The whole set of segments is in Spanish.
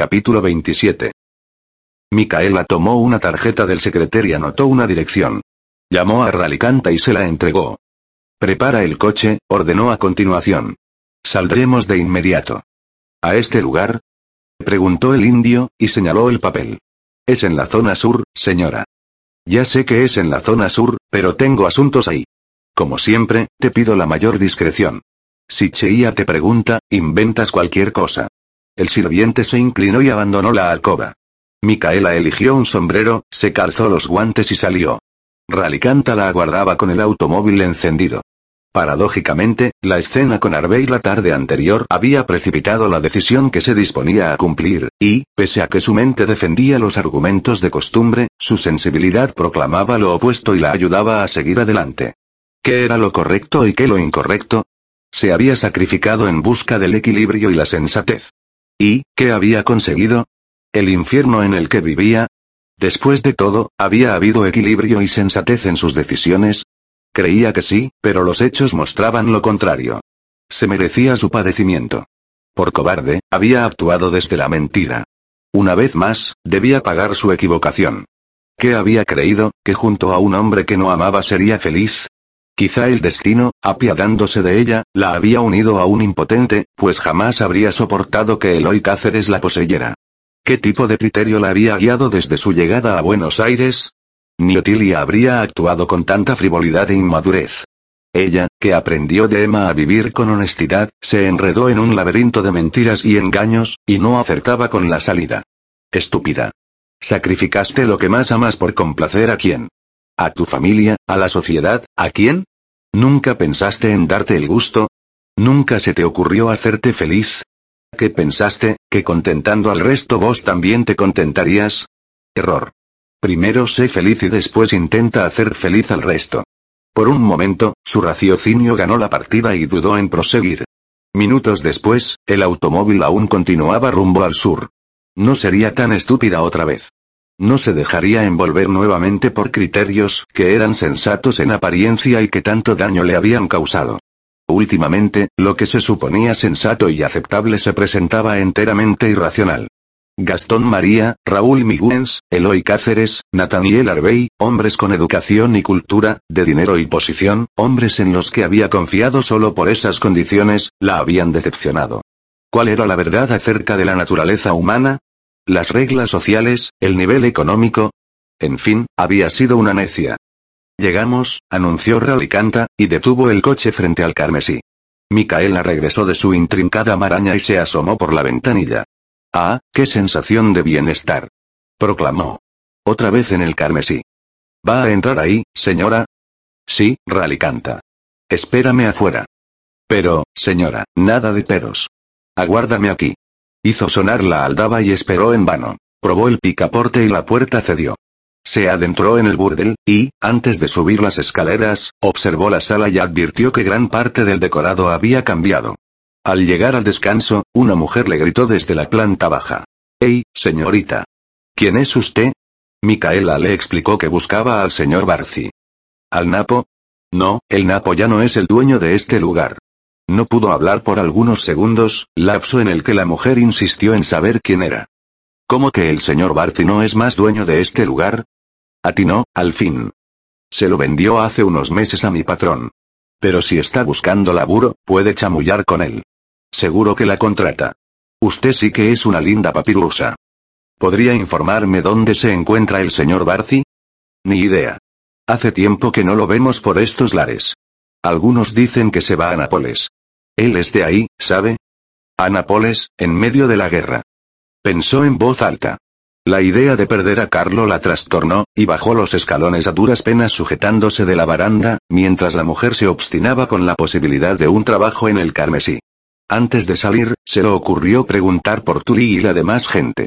Capítulo 27. Micaela tomó una tarjeta del secretario y anotó una dirección. Llamó a Ralicanta y se la entregó. Prepara el coche, ordenó a continuación. Saldremos de inmediato. ¿A este lugar? Preguntó el indio, y señaló el papel. Es en la zona sur, señora. Ya sé que es en la zona sur, pero tengo asuntos ahí. Como siempre, te pido la mayor discreción. Si Cheia te pregunta, inventas cualquier cosa. El sirviente se inclinó y abandonó la alcoba. Micaela eligió un sombrero, se calzó los guantes y salió. Ralicanta la aguardaba con el automóvil encendido. Paradójicamente, la escena con Arbey la tarde anterior había precipitado la decisión que se disponía a cumplir, y, pese a que su mente defendía los argumentos de costumbre, su sensibilidad proclamaba lo opuesto y la ayudaba a seguir adelante. ¿Qué era lo correcto y qué lo incorrecto? Se había sacrificado en busca del equilibrio y la sensatez. ¿Y, qué había conseguido? ¿El infierno en el que vivía? Después de todo, ¿había habido equilibrio y sensatez en sus decisiones? Creía que sí, pero los hechos mostraban lo contrario. Se merecía su padecimiento. Por cobarde, había actuado desde la mentira. Una vez más, debía pagar su equivocación. ¿Qué había creído? ¿Que junto a un hombre que no amaba sería feliz? Quizá el destino, apiadándose de ella, la había unido a un impotente, pues jamás habría soportado que Eloy Cáceres la poseyera. ¿Qué tipo de criterio la había guiado desde su llegada a Buenos Aires? Ni Otilia habría actuado con tanta frivolidad e inmadurez. Ella, que aprendió de Emma a vivir con honestidad, se enredó en un laberinto de mentiras y engaños, y no acertaba con la salida. Estúpida. Sacrificaste lo que más amas por complacer a quién. ¿A tu familia, a la sociedad, a quién? ¿Nunca pensaste en darte el gusto? ¿Nunca se te ocurrió hacerte feliz? ¿Qué pensaste, que contentando al resto vos también te contentarías? Error. Primero sé feliz y después intenta hacer feliz al resto. Por un momento, su raciocinio ganó la partida y dudó en proseguir. Minutos después, el automóvil aún continuaba rumbo al sur. No sería tan estúpida otra vez. No se dejaría envolver nuevamente por criterios que eran sensatos en apariencia y que tanto daño le habían causado. Últimamente, lo que se suponía sensato y aceptable se presentaba enteramente irracional. Gastón María, Raúl Miguens, Eloy Cáceres, Nathaniel Arbey, hombres con educación y cultura, de dinero y posición, hombres en los que había confiado solo por esas condiciones, la habían decepcionado. ¿Cuál era la verdad acerca de la naturaleza humana? Las reglas sociales, el nivel económico. En fin, había sido una necia. Llegamos, anunció Ralicanta, y detuvo el coche frente al carmesí. Micaela regresó de su intrincada maraña y se asomó por la ventanilla. Ah, qué sensación de bienestar. Proclamó. Otra vez en el carmesí. ¿Va a entrar ahí, señora? Sí, Ralicanta. Espérame afuera. Pero, señora, nada de peros. Aguárdame aquí. Hizo sonar la aldaba y esperó en vano. Probó el picaporte y la puerta cedió. Se adentró en el burdel, y, antes de subir las escaleras, observó la sala y advirtió que gran parte del decorado había cambiado. Al llegar al descanso, una mujer le gritó desde la planta baja. ¡Ey, señorita! ¿Quién es usted? Micaela le explicó que buscaba al señor Barci. ¿Al Napo? No, el Napo ya no es el dueño de este lugar. No pudo hablar por algunos segundos, lapso en el que la mujer insistió en saber quién era. ¿Cómo que el señor Barty no es más dueño de este lugar? Atinó, al fin. Se lo vendió hace unos meses a mi patrón. Pero si está buscando laburo, puede chamullar con él. Seguro que la contrata. Usted sí que es una linda papirusa. ¿Podría informarme dónde se encuentra el señor Barcy? Ni idea. Hace tiempo que no lo vemos por estos lares. Algunos dicen que se va a Nápoles. Él es de ahí, ¿sabe? A Nápoles, en medio de la guerra. Pensó en voz alta. La idea de perder a Carlo la trastornó, y bajó los escalones a duras penas sujetándose de la baranda, mientras la mujer se obstinaba con la posibilidad de un trabajo en el carmesí. Antes de salir, se le ocurrió preguntar por Turi y la demás gente.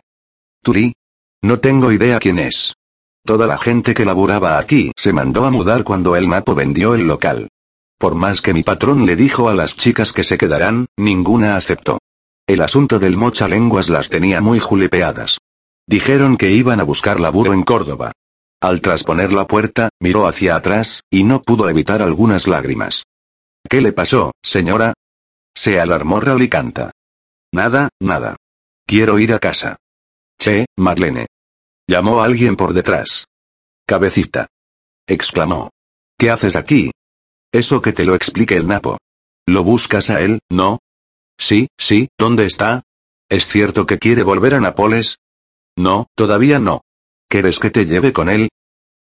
Turi. No tengo idea quién es. Toda la gente que laburaba aquí se mandó a mudar cuando el Napo vendió el local. Por más que mi patrón le dijo a las chicas que se quedarán, ninguna aceptó. El asunto del mocha lenguas las tenía muy julipeadas. Dijeron que iban a buscar laburo en Córdoba. Al trasponer la puerta, miró hacia atrás, y no pudo evitar algunas lágrimas. ¿Qué le pasó, señora? Se alarmó Ralicanta. Nada, nada. Quiero ir a casa. Che, Marlene. Llamó a alguien por detrás. Cabecita. Exclamó. ¿Qué haces aquí? Eso que te lo explique el Napo. ¿Lo buscas a él, no? Sí, sí, ¿dónde está? ¿Es cierto que quiere volver a Nápoles? No, todavía no. ¿Quieres que te lleve con él?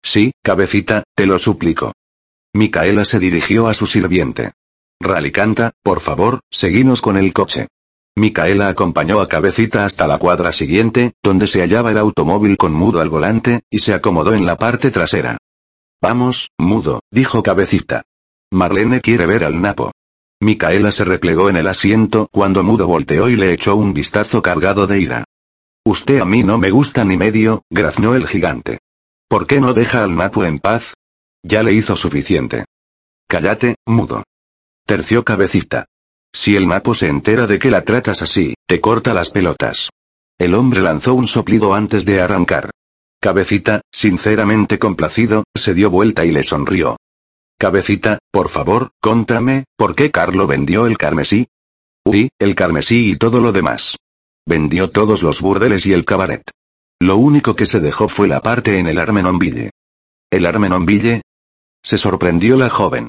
Sí, cabecita, te lo suplico. Micaela se dirigió a su sirviente. Ralicanta, por favor, seguimos con el coche. Micaela acompañó a Cabecita hasta la cuadra siguiente, donde se hallaba el automóvil con Mudo al volante, y se acomodó en la parte trasera. Vamos, Mudo, dijo Cabecita. Marlene quiere ver al Napo. Micaela se replegó en el asiento cuando Mudo volteó y le echó un vistazo cargado de ira. Usted a mí no me gusta ni medio, graznó el gigante. ¿Por qué no deja al Napo en paz? Ya le hizo suficiente. Cállate, Mudo. Terció Cabecita. Si el Napo se entera de que la tratas así, te corta las pelotas. El hombre lanzó un soplido antes de arrancar. Cabecita, sinceramente complacido, se dio vuelta y le sonrió. Cabecita, por favor, contame, ¿por qué Carlo vendió el carmesí? Uy, el carmesí y todo lo demás. Vendió todos los burdeles y el cabaret. Lo único que se dejó fue la parte en el Armenonville. ¿El Armenonville? Se sorprendió la joven.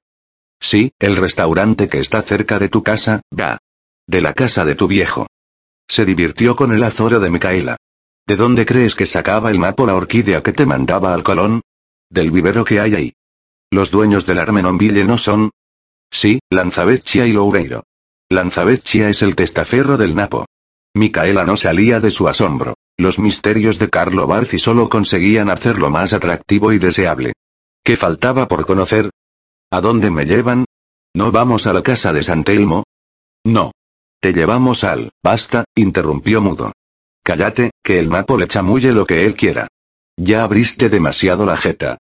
Sí, el restaurante que está cerca de tu casa, va. De la casa de tu viejo. Se divirtió con el azoro de Micaela. ¿De dónde crees que sacaba el mapo la orquídea que te mandaba al Colón? Del vivero que hay ahí. ¿Los dueños del Armenonville no son? Sí, Lanzavecchia y Loureiro. Lanzavecchia es el testaferro del Napo. Micaela no salía de su asombro. Los misterios de Carlo Barzi solo conseguían hacerlo más atractivo y deseable. ¿Qué faltaba por conocer? ¿A dónde me llevan? ¿No vamos a la casa de San Telmo? No. Te llevamos al, basta, interrumpió mudo. Cállate, que el mapo le chamulle lo que él quiera. Ya abriste demasiado la jeta.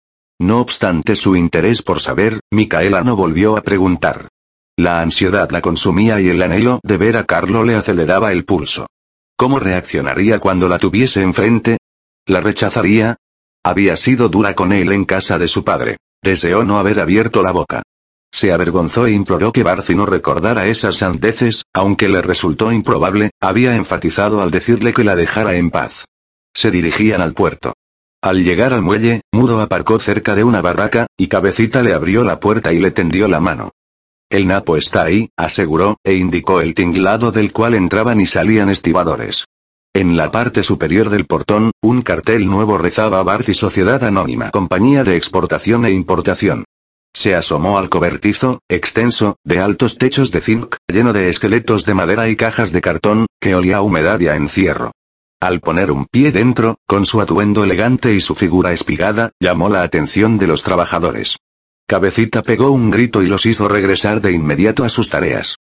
No obstante su interés por saber, Micaela no volvió a preguntar. La ansiedad la consumía y el anhelo de ver a Carlo le aceleraba el pulso. ¿Cómo reaccionaría cuando la tuviese enfrente? ¿La rechazaría? Había sido dura con él en casa de su padre. Deseó no haber abierto la boca. Se avergonzó e imploró que Barci no recordara esas sandeces, aunque le resultó improbable, había enfatizado al decirle que la dejara en paz. Se dirigían al puerto. Al llegar al muelle, Mudo aparcó cerca de una barraca, y Cabecita le abrió la puerta y le tendió la mano. El Napo está ahí, aseguró, e indicó el tinglado del cual entraban y salían estibadores. En la parte superior del portón, un cartel nuevo rezaba Barci Sociedad Anónima Compañía de Exportación e Importación. Se asomó al cobertizo, extenso, de altos techos de zinc, lleno de esqueletos de madera y cajas de cartón, que olía a humedad y a encierro. Al poner un pie dentro, con su atuendo elegante y su figura espigada, llamó la atención de los trabajadores. Cabecita pegó un grito y los hizo regresar de inmediato a sus tareas.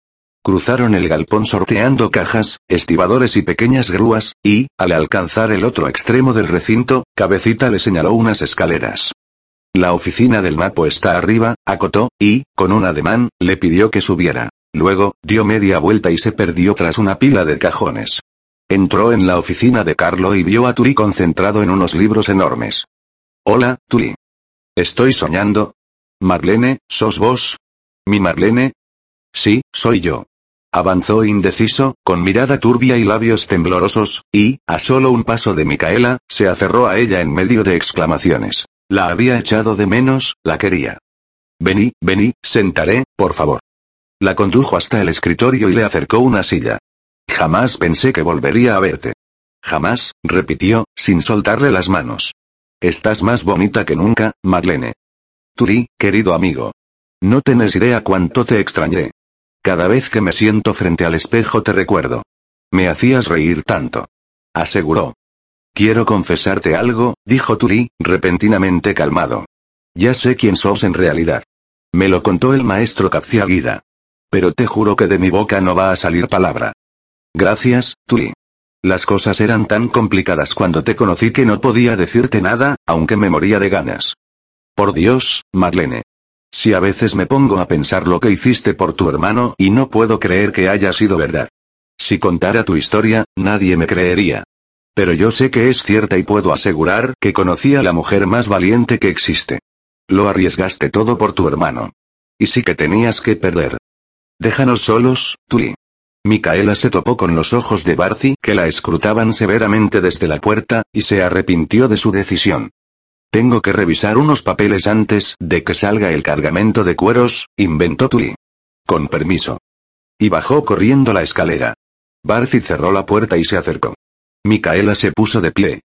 Cruzaron el galpón sorteando cajas, estibadores y pequeñas grúas, y, al alcanzar el otro extremo del recinto, Cabecita le señaló unas escaleras. La oficina del mapo está arriba, acotó, y, con un ademán, le pidió que subiera. Luego, dio media vuelta y se perdió tras una pila de cajones. Entró en la oficina de Carlo y vio a Turi concentrado en unos libros enormes. Hola, Turi. ¿Estoy soñando? Marlene, ¿sos vos? ¿Mi Marlene? Sí, soy yo. Avanzó indeciso, con mirada turbia y labios temblorosos, y, a solo un paso de Micaela, se aferró a ella en medio de exclamaciones. La había echado de menos, la quería. Vení, vení, sentaré, por favor. La condujo hasta el escritorio y le acercó una silla. Jamás pensé que volvería a verte. Jamás, repitió, sin soltarle las manos. Estás más bonita que nunca, Marlene. Turi, querido amigo. No tenés idea cuánto te extrañé. Cada vez que me siento frente al espejo te recuerdo. Me hacías reír tanto. Aseguró. Quiero confesarte algo, dijo Turi, repentinamente calmado. Ya sé quién sos en realidad. Me lo contó el maestro Capciaguida. Pero te juro que de mi boca no va a salir palabra. Gracias, Turi. Las cosas eran tan complicadas cuando te conocí que no podía decirte nada, aunque me moría de ganas. Por Dios, Marlene. Si a veces me pongo a pensar lo que hiciste por tu hermano y no puedo creer que haya sido verdad. Si contara tu historia, nadie me creería. Pero yo sé que es cierta y puedo asegurar que conocí a la mujer más valiente que existe. Lo arriesgaste todo por tu hermano. Y sí que tenías que perder. Déjanos solos, Tuli. Micaela se topó con los ojos de Barcy que la escrutaban severamente desde la puerta, y se arrepintió de su decisión. Tengo que revisar unos papeles antes de que salga el cargamento de cueros, inventó Tuli. Con permiso. Y bajó corriendo la escalera. Barcy cerró la puerta y se acercó. Micaela se puso de pie.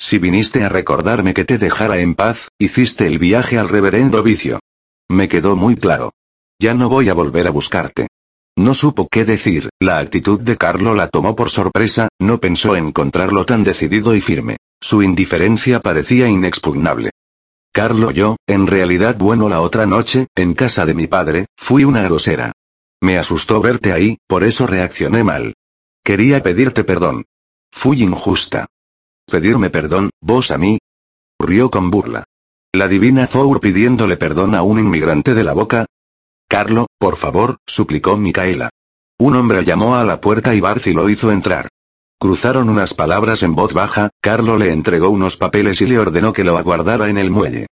Si viniste a recordarme que te dejara en paz, hiciste el viaje al reverendo vicio. Me quedó muy claro. Ya no voy a volver a buscarte. No supo qué decir, la actitud de Carlo la tomó por sorpresa, no pensó encontrarlo tan decidido y firme. Su indiferencia parecía inexpugnable. Carlo yo, en realidad bueno la otra noche, en casa de mi padre, fui una grosera. Me asustó verte ahí, por eso reaccioné mal. Quería pedirte perdón. Fui injusta. ¿Pedirme perdón, vos a mí? Rió con burla. La divina Four pidiéndole perdón a un inmigrante de la boca. Carlo, por favor, suplicó Micaela. Un hombre llamó a la puerta y Barcy lo hizo entrar. Cruzaron unas palabras en voz baja, Carlo le entregó unos papeles y le ordenó que lo aguardara en el muelle.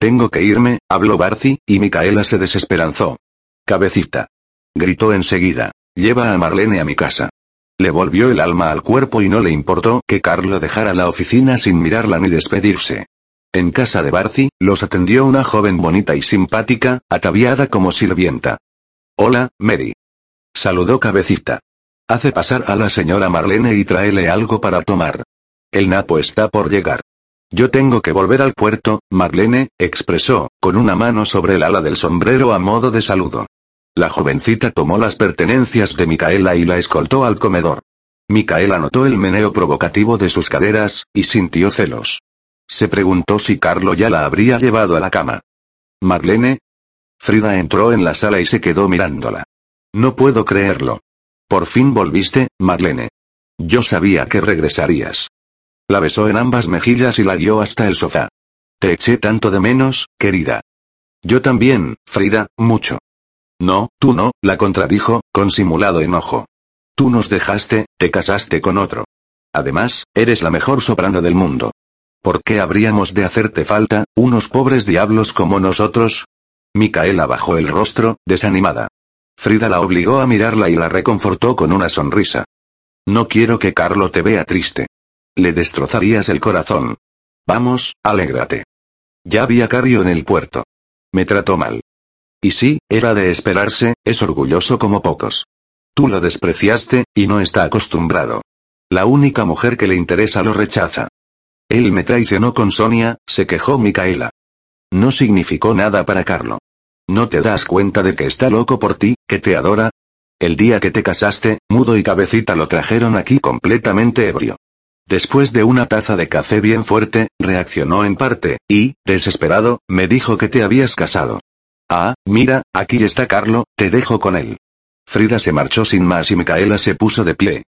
Tengo que irme, habló Barcy, y Micaela se desesperanzó. Cabecita. Gritó enseguida. Lleva a Marlene a mi casa. Le volvió el alma al cuerpo y no le importó que Carlo dejara la oficina sin mirarla ni despedirse. En casa de Barcy, los atendió una joven bonita y simpática, ataviada como sirvienta. Hola, Mary. Saludó Cabecita. Hace pasar a la señora Marlene y tráele algo para tomar. El napo está por llegar. Yo tengo que volver al puerto, Marlene, expresó, con una mano sobre el ala del sombrero a modo de saludo. La jovencita tomó las pertenencias de Micaela y la escoltó al comedor. Micaela notó el meneo provocativo de sus caderas, y sintió celos. Se preguntó si Carlo ya la habría llevado a la cama. Marlene. Frida entró en la sala y se quedó mirándola. No puedo creerlo. Por fin volviste, Marlene. Yo sabía que regresarías. La besó en ambas mejillas y la guió hasta el sofá. Te eché tanto de menos, querida. Yo también, Frida, mucho. No, tú no, la contradijo, con simulado enojo. Tú nos dejaste, te casaste con otro. Además, eres la mejor soprano del mundo. ¿Por qué habríamos de hacerte falta, unos pobres diablos como nosotros? Micaela bajó el rostro, desanimada. Frida la obligó a mirarla y la reconfortó con una sonrisa. No quiero que Carlo te vea triste. Le destrozarías el corazón. Vamos, alégrate. Ya vi a Cario en el puerto. Me trató mal. Y sí, era de esperarse, es orgulloso como pocos. Tú lo despreciaste, y no está acostumbrado. La única mujer que le interesa lo rechaza. Él me traicionó con Sonia, se quejó Micaela. No significó nada para Carlo. ¿No te das cuenta de que está loco por ti, que te adora? El día que te casaste, Mudo y Cabecita lo trajeron aquí completamente ebrio. Después de una taza de café bien fuerte, reaccionó en parte, y, desesperado, me dijo que te habías casado. Ah, mira, aquí está Carlo, te dejo con él. Frida se marchó sin más y Micaela se puso de pie.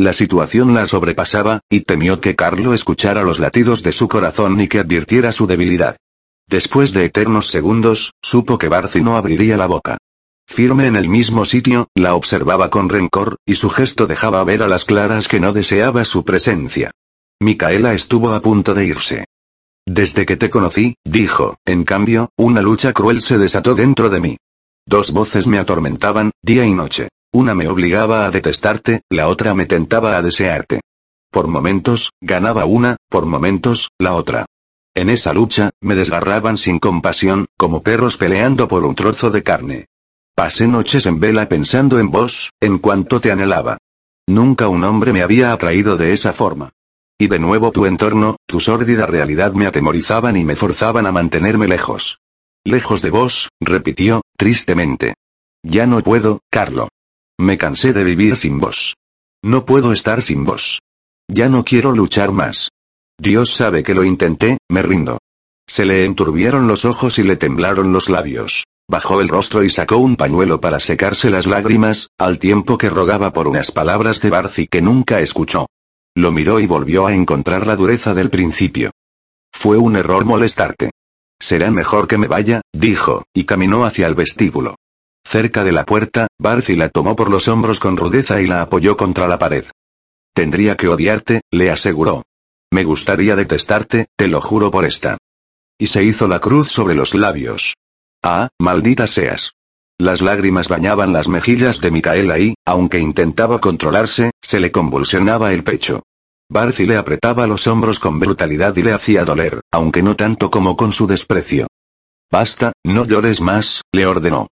La situación la sobrepasaba, y temió que Carlo escuchara los latidos de su corazón y que advirtiera su debilidad. Después de eternos segundos, supo que Barcy no abriría la boca. Firme en el mismo sitio, la observaba con rencor, y su gesto dejaba ver a las claras que no deseaba su presencia. Micaela estuvo a punto de irse. Desde que te conocí, dijo, en cambio, una lucha cruel se desató dentro de mí. Dos voces me atormentaban, día y noche. Una me obligaba a detestarte, la otra me tentaba a desearte. Por momentos, ganaba una, por momentos, la otra. En esa lucha, me desgarraban sin compasión, como perros peleando por un trozo de carne. Pasé noches en vela pensando en vos, en cuanto te anhelaba. Nunca un hombre me había atraído de esa forma. Y de nuevo tu entorno, tu sórdida realidad me atemorizaban y me forzaban a mantenerme lejos. Lejos de vos, repitió, tristemente. Ya no puedo, Carlo. Me cansé de vivir sin vos. No puedo estar sin vos. Ya no quiero luchar más. Dios sabe que lo intenté, me rindo. Se le enturbieron los ojos y le temblaron los labios. Bajó el rostro y sacó un pañuelo para secarse las lágrimas, al tiempo que rogaba por unas palabras de Barcy que nunca escuchó. Lo miró y volvió a encontrar la dureza del principio. Fue un error molestarte. Será mejor que me vaya, dijo, y caminó hacia el vestíbulo. Cerca de la puerta, Barcy la tomó por los hombros con rudeza y la apoyó contra la pared. Tendría que odiarte, le aseguró. Me gustaría detestarte, te lo juro por esta. Y se hizo la cruz sobre los labios. Ah, maldita seas. Las lágrimas bañaban las mejillas de Micaela y, aunque intentaba controlarse, se le convulsionaba el pecho. Barcy le apretaba los hombros con brutalidad y le hacía doler, aunque no tanto como con su desprecio. Basta, no llores más, le ordenó.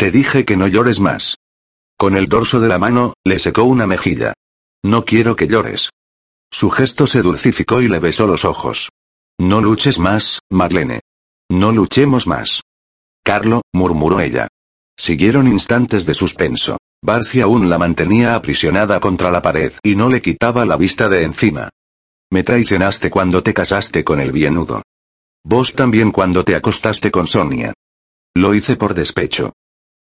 Te dije que no llores más. Con el dorso de la mano, le secó una mejilla. No quiero que llores. Su gesto se dulcificó y le besó los ojos. No luches más, Marlene. No luchemos más. Carlo, murmuró ella. Siguieron instantes de suspenso. Barcy aún la mantenía aprisionada contra la pared y no le quitaba la vista de encima. Me traicionaste cuando te casaste con el bienudo. Vos también cuando te acostaste con Sonia. Lo hice por despecho.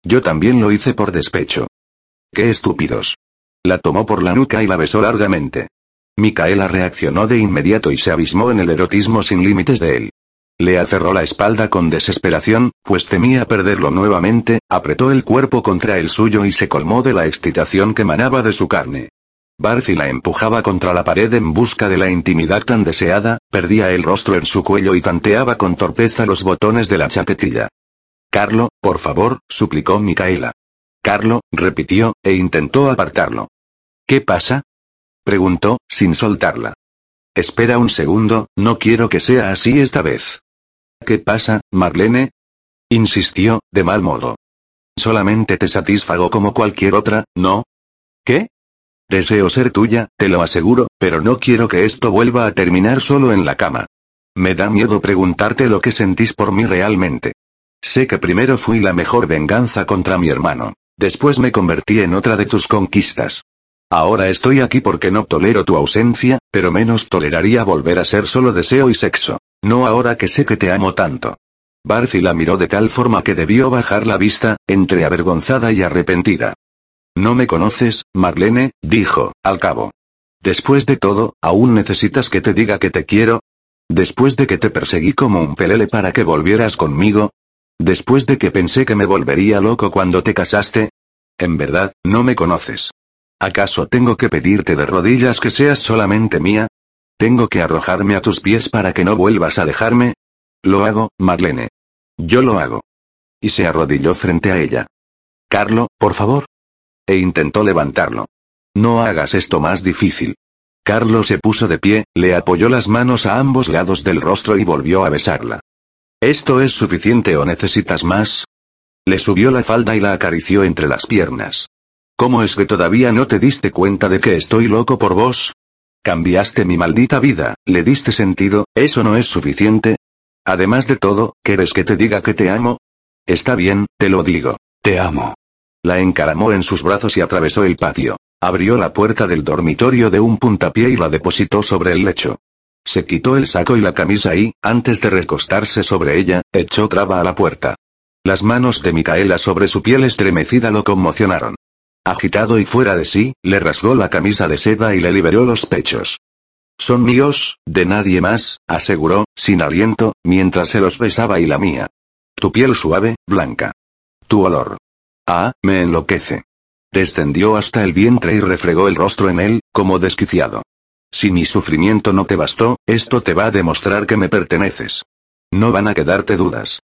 Yo también lo hice por despecho. ¡Qué estúpidos! La tomó por la nuca y la besó largamente. Micaela reaccionó de inmediato y se abismó en el erotismo sin límites de él. Le aferró la espalda con desesperación, pues temía perderlo nuevamente, apretó el cuerpo contra el suyo y se colmó de la excitación que manaba de su carne. Barcy la empujaba contra la pared en busca de la intimidad tan deseada, perdía el rostro en su cuello y tanteaba con torpeza los botones de la chaquetilla. Carlo, por favor, suplicó Micaela. Carlo, repitió, e intentó apartarlo. ¿Qué pasa? preguntó, sin soltarla. Espera un segundo, no quiero que sea así esta vez. ¿Qué pasa, Marlene? insistió, de mal modo. Solamente te satisfago como cualquier otra, ¿no? ¿Qué? Deseo ser tuya, te lo aseguro, pero no quiero que esto vuelva a terminar solo en la cama. Me da miedo preguntarte lo que sentís por mí realmente. Sé que primero fui la mejor venganza contra mi hermano. Después me convertí en otra de tus conquistas. Ahora estoy aquí porque no tolero tu ausencia, pero menos toleraría volver a ser solo deseo y sexo. No ahora que sé que te amo tanto. Barcy la miró de tal forma que debió bajar la vista, entre avergonzada y arrepentida. No me conoces, Marlene, dijo, al cabo. Después de todo, ¿aún necesitas que te diga que te quiero? Después de que te perseguí como un pelele para que volvieras conmigo, Después de que pensé que me volvería loco cuando te casaste. En verdad, no me conoces. ¿Acaso tengo que pedirte de rodillas que seas solamente mía? ¿Tengo que arrojarme a tus pies para que no vuelvas a dejarme? Lo hago, Marlene. Yo lo hago. Y se arrodilló frente a ella. Carlo, por favor. E intentó levantarlo. No hagas esto más difícil. Carlo se puso de pie, le apoyó las manos a ambos lados del rostro y volvió a besarla. ¿Esto es suficiente o necesitas más? Le subió la falda y la acarició entre las piernas. ¿Cómo es que todavía no te diste cuenta de que estoy loco por vos? Cambiaste mi maldita vida, le diste sentido, ¿eso no es suficiente? Además de todo, ¿quieres que te diga que te amo? Está bien, te lo digo, te amo. La encaramó en sus brazos y atravesó el patio. Abrió la puerta del dormitorio de un puntapié y la depositó sobre el lecho. Se quitó el saco y la camisa y, antes de recostarse sobre ella, echó traba a la puerta. Las manos de Micaela sobre su piel estremecida lo conmocionaron. Agitado y fuera de sí, le rasgó la camisa de seda y le liberó los pechos. Son míos, de nadie más, aseguró, sin aliento, mientras se los besaba y la mía. Tu piel suave, blanca. Tu olor. Ah, me enloquece. Descendió hasta el vientre y refregó el rostro en él, como desquiciado. Si mi sufrimiento no te bastó, esto te va a demostrar que me perteneces. No van a quedarte dudas.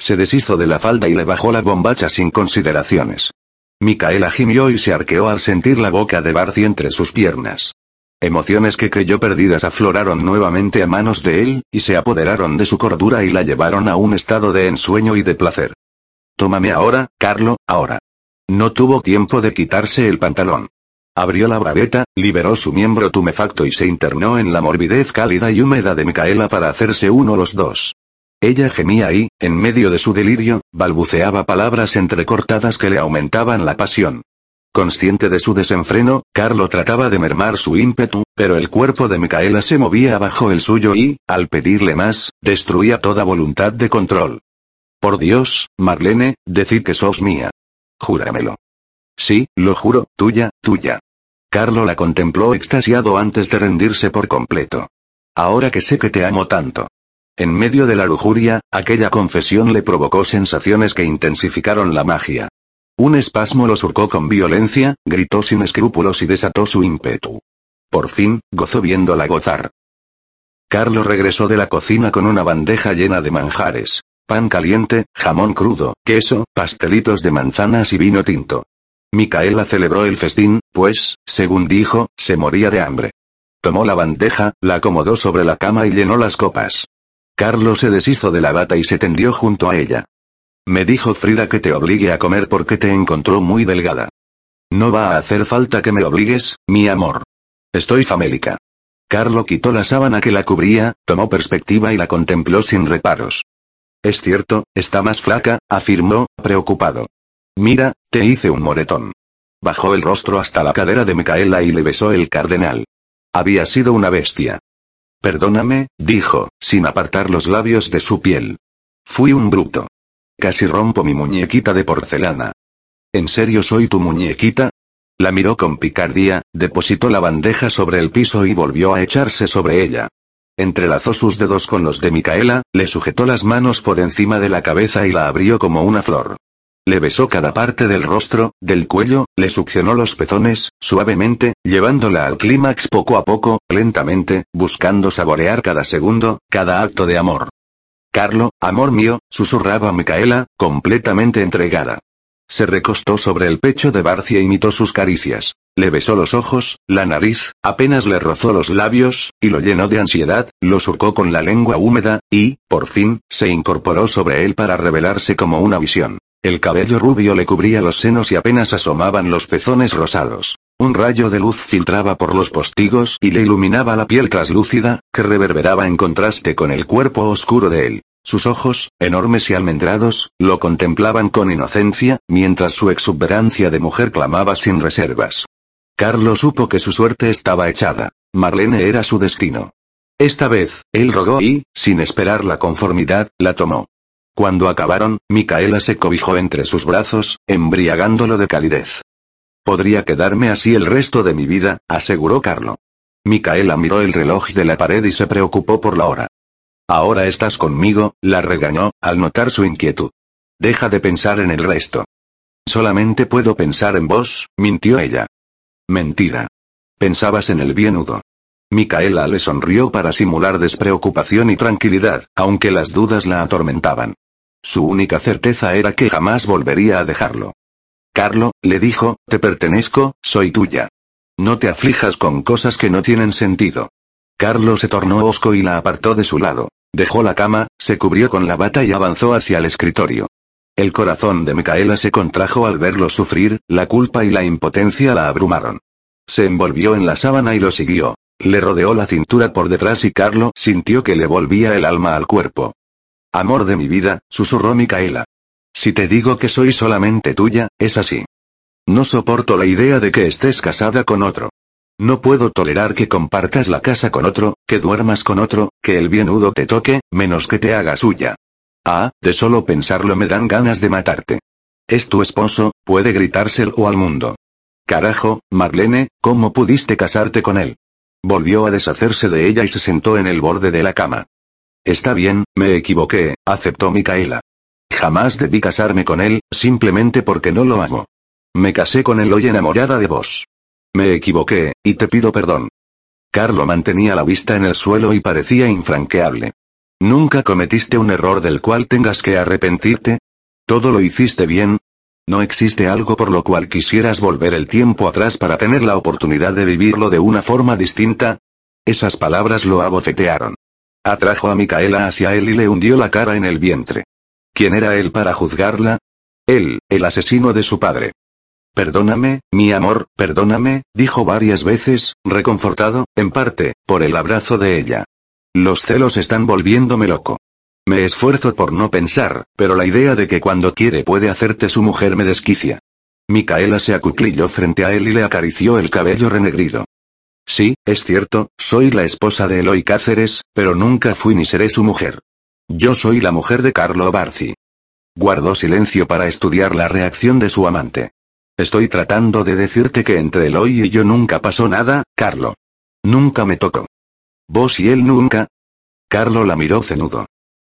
Se deshizo de la falda y le bajó la bombacha sin consideraciones. Micaela gimió y se arqueó al sentir la boca de Barcy entre sus piernas. Emociones que creyó perdidas afloraron nuevamente a manos de él, y se apoderaron de su cordura y la llevaron a un estado de ensueño y de placer. Tómame ahora, Carlo, ahora. No tuvo tiempo de quitarse el pantalón. Abrió la bragueta, liberó su miembro tumefacto y se internó en la morbidez cálida y húmeda de Micaela para hacerse uno los dos. Ella gemía y, en medio de su delirio, balbuceaba palabras entrecortadas que le aumentaban la pasión. Consciente de su desenfreno, Carlo trataba de mermar su ímpetu, pero el cuerpo de Micaela se movía bajo el suyo y, al pedirle más, destruía toda voluntad de control. Por Dios, Marlene, decid que sos mía. Júramelo. Sí, lo juro, tuya, tuya. Carlo la contempló extasiado antes de rendirse por completo. Ahora que sé que te amo tanto. En medio de la lujuria, aquella confesión le provocó sensaciones que intensificaron la magia. Un espasmo lo surcó con violencia, gritó sin escrúpulos y desató su ímpetu. Por fin, gozó viéndola gozar. Carlo regresó de la cocina con una bandeja llena de manjares. Pan caliente, jamón crudo, queso, pastelitos de manzanas y vino tinto. Micaela celebró el festín, pues, según dijo, se moría de hambre. Tomó la bandeja, la acomodó sobre la cama y llenó las copas. Carlos se deshizo de la bata y se tendió junto a ella. Me dijo Frida que te obligue a comer porque te encontró muy delgada. No va a hacer falta que me obligues, mi amor. Estoy famélica. Carlo quitó la sábana que la cubría, tomó perspectiva y la contempló sin reparos. Es cierto, está más flaca, afirmó, preocupado. Mira, te hice un moretón. Bajó el rostro hasta la cadera de Micaela y le besó el cardenal. Había sido una bestia. Perdóname, dijo, sin apartar los labios de su piel. Fui un bruto. Casi rompo mi muñequita de porcelana. ¿En serio soy tu muñequita? La miró con picardía, depositó la bandeja sobre el piso y volvió a echarse sobre ella. Entrelazó sus dedos con los de Micaela, le sujetó las manos por encima de la cabeza y la abrió como una flor. Le besó cada parte del rostro, del cuello, le succionó los pezones, suavemente, llevándola al clímax poco a poco, lentamente, buscando saborear cada segundo, cada acto de amor. Carlo, amor mío, susurraba Micaela, completamente entregada. Se recostó sobre el pecho de Barcia e imitó sus caricias. Le besó los ojos, la nariz, apenas le rozó los labios, y lo llenó de ansiedad, lo surcó con la lengua húmeda, y, por fin, se incorporó sobre él para revelarse como una visión. El cabello rubio le cubría los senos y apenas asomaban los pezones rosados. Un rayo de luz filtraba por los postigos y le iluminaba la piel traslúcida, que reverberaba en contraste con el cuerpo oscuro de él. Sus ojos, enormes y almendrados, lo contemplaban con inocencia, mientras su exuberancia de mujer clamaba sin reservas. Carlos supo que su suerte estaba echada. Marlene era su destino. Esta vez, él rogó y, sin esperar la conformidad, la tomó. Cuando acabaron, Micaela se cobijó entre sus brazos, embriagándolo de calidez. Podría quedarme así el resto de mi vida, aseguró Carlo. Micaela miró el reloj de la pared y se preocupó por la hora. Ahora estás conmigo, la regañó, al notar su inquietud. Deja de pensar en el resto. Solamente puedo pensar en vos, mintió ella. Mentira. Pensabas en el bienudo. Micaela le sonrió para simular despreocupación y tranquilidad, aunque las dudas la atormentaban. Su única certeza era que jamás volvería a dejarlo. Carlo, le dijo, te pertenezco, soy tuya. No te aflijas con cosas que no tienen sentido. Carlo se tornó osco y la apartó de su lado. Dejó la cama, se cubrió con la bata y avanzó hacia el escritorio. El corazón de Micaela se contrajo al verlo sufrir, la culpa y la impotencia la abrumaron. Se envolvió en la sábana y lo siguió. Le rodeó la cintura por detrás y Carlo sintió que le volvía el alma al cuerpo. Amor de mi vida, susurró Micaela. Si te digo que soy solamente tuya, es así. No soporto la idea de que estés casada con otro. No puedo tolerar que compartas la casa con otro, que duermas con otro, que el bienudo te toque, menos que te haga suya. Ah, de solo pensarlo me dan ganas de matarte. Es tu esposo, puede gritárselo al mundo. Carajo, Marlene, ¿cómo pudiste casarte con él? Volvió a deshacerse de ella y se sentó en el borde de la cama. Está bien, me equivoqué, aceptó Micaela. Jamás debí casarme con él, simplemente porque no lo amo. Me casé con él hoy enamorada de vos. Me equivoqué, y te pido perdón. Carlo mantenía la vista en el suelo y parecía infranqueable. ¿Nunca cometiste un error del cual tengas que arrepentirte? ¿Todo lo hiciste bien? ¿No existe algo por lo cual quisieras volver el tiempo atrás para tener la oportunidad de vivirlo de una forma distinta? Esas palabras lo abofetearon. Atrajo a Micaela hacia él y le hundió la cara en el vientre. ¿Quién era él para juzgarla? Él, el asesino de su padre. Perdóname, mi amor, perdóname, dijo varias veces, reconfortado, en parte, por el abrazo de ella. Los celos están volviéndome loco. Me esfuerzo por no pensar, pero la idea de que cuando quiere puede hacerte su mujer me desquicia. Micaela se acuclilló frente a él y le acarició el cabello renegrido. Sí, es cierto, soy la esposa de Eloy Cáceres, pero nunca fui ni seré su mujer. Yo soy la mujer de Carlo Barci. Guardó silencio para estudiar la reacción de su amante. Estoy tratando de decirte que entre Eloy y yo nunca pasó nada, Carlo. Nunca me tocó. ¿Vos y él nunca? Carlo la miró cenudo.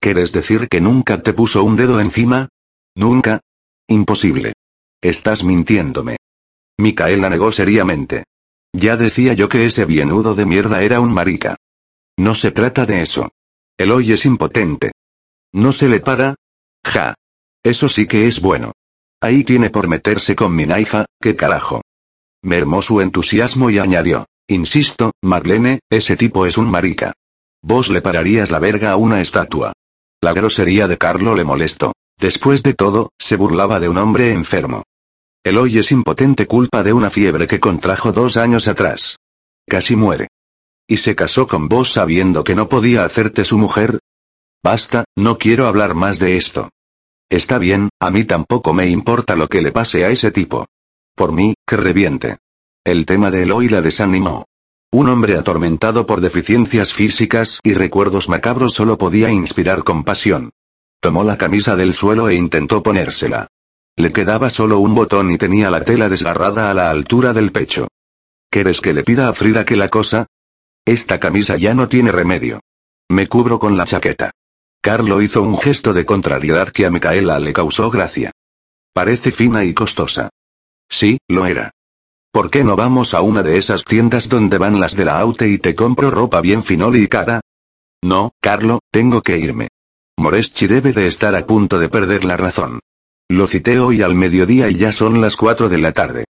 ¿Quieres decir que nunca te puso un dedo encima? ¿Nunca? Imposible. Estás mintiéndome. Micaela negó seriamente. Ya decía yo que ese bienudo de mierda era un marica. No se trata de eso. Eloy es impotente. ¿No se le para? Ja. Eso sí que es bueno. Ahí tiene por meterse con mi naifa, qué carajo. Mermó su entusiasmo y añadió. Insisto, Marlene, ese tipo es un marica. Vos le pararías la verga a una estatua. La grosería de Carlo le molestó. Después de todo, se burlaba de un hombre enfermo. Eloy es impotente culpa de una fiebre que contrajo dos años atrás. Casi muere. ¿Y se casó con vos sabiendo que no podía hacerte su mujer? Basta, no quiero hablar más de esto. Está bien, a mí tampoco me importa lo que le pase a ese tipo. Por mí, que reviente. El tema de Eloy la desanimó. Un hombre atormentado por deficiencias físicas y recuerdos macabros solo podía inspirar compasión. Tomó la camisa del suelo e intentó ponérsela. Le quedaba solo un botón y tenía la tela desgarrada a la altura del pecho. ¿Quieres que le pida a Frida que la cosa? Esta camisa ya no tiene remedio. Me cubro con la chaqueta. Carlo hizo un gesto de contrariedad que a Micaela le causó gracia. Parece fina y costosa. Sí, lo era. ¿Por qué no vamos a una de esas tiendas donde van las de la Aute y te compro ropa bien finoli y cara? No, Carlo, tengo que irme. Moreschi debe de estar a punto de perder la razón. Lo cité hoy al mediodía y ya son las cuatro de la tarde.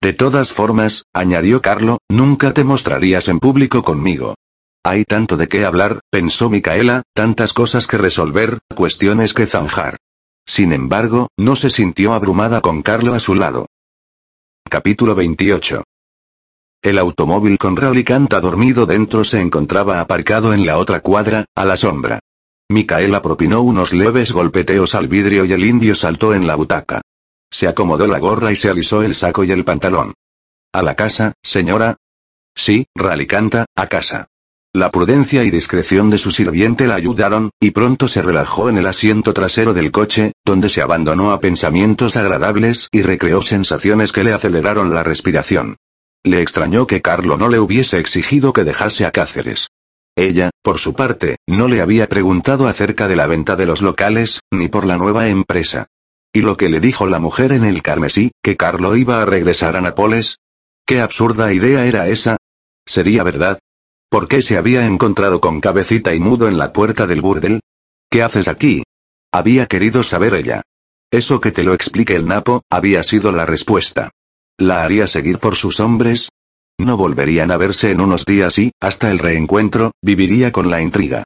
De todas formas, añadió Carlo, nunca te mostrarías en público conmigo. Hay tanto de qué hablar, pensó Micaela, tantas cosas que resolver, cuestiones que zanjar. Sin embargo, no se sintió abrumada con Carlo a su lado. Capítulo 28. El automóvil con Canta dormido dentro se encontraba aparcado en la otra cuadra, a la sombra. Micaela propinó unos leves golpeteos al vidrio y el indio saltó en la butaca. Se acomodó la gorra y se alisó el saco y el pantalón. ¿A la casa, señora? Sí, Ralicanta, a casa. La prudencia y discreción de su sirviente la ayudaron, y pronto se relajó en el asiento trasero del coche, donde se abandonó a pensamientos agradables y recreó sensaciones que le aceleraron la respiración. Le extrañó que Carlo no le hubiese exigido que dejase a Cáceres. Ella, por su parte, no le había preguntado acerca de la venta de los locales, ni por la nueva empresa. ¿Y lo que le dijo la mujer en el carmesí, que Carlo iba a regresar a Nápoles? ¿Qué absurda idea era esa? ¿Sería verdad? ¿Por qué se había encontrado con cabecita y mudo en la puerta del burdel? ¿Qué haces aquí? Había querido saber ella. Eso que te lo explique el Napo, había sido la respuesta. ¿La haría seguir por sus hombres? No volverían a verse en unos días y, hasta el reencuentro, viviría con la intriga.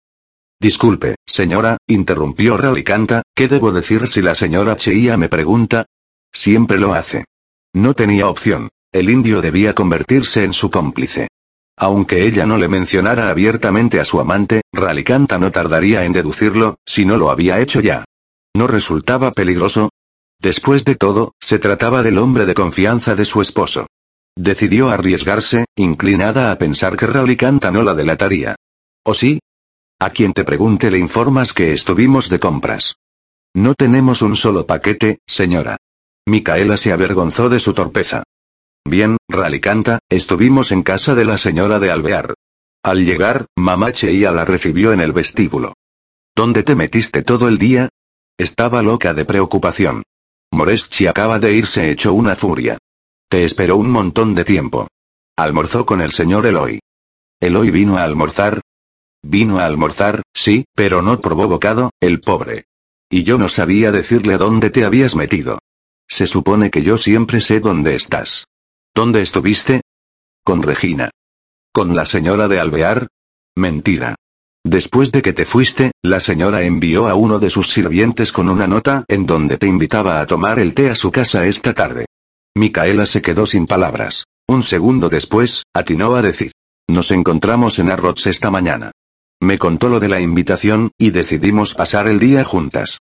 Disculpe, señora, interrumpió Ralicanta, ¿qué debo decir si la señora Cheia me pregunta? Siempre lo hace. No tenía opción. El indio debía convertirse en su cómplice. Aunque ella no le mencionara abiertamente a su amante, Ralicanta no tardaría en deducirlo, si no lo había hecho ya. ¿No resultaba peligroso? Después de todo, se trataba del hombre de confianza de su esposo. Decidió arriesgarse, inclinada a pensar que Ralicanta no la delataría. ¿O sí? A quien te pregunte le informas que estuvimos de compras. No tenemos un solo paquete, señora. Micaela se avergonzó de su torpeza. Bien, Ralicanta, estuvimos en casa de la señora de Alvear. Al llegar, mamá Cheia la recibió en el vestíbulo. ¿Dónde te metiste todo el día? Estaba loca de preocupación. Moreschi acaba de irse hecho una furia. Te esperó un montón de tiempo. Almorzó con el señor Eloy. Eloy vino a almorzar. Vino a almorzar, sí, pero no probó bocado, el pobre. Y yo no sabía decirle dónde te habías metido. Se supone que yo siempre sé dónde estás. ¿Dónde estuviste? Con Regina. ¿Con la señora de Alvear? Mentira. Después de que te fuiste, la señora envió a uno de sus sirvientes con una nota en donde te invitaba a tomar el té a su casa esta tarde. Micaela se quedó sin palabras. Un segundo después, atinó a decir. Nos encontramos en Arrots esta mañana. Me contó lo de la invitación, y decidimos pasar el día juntas.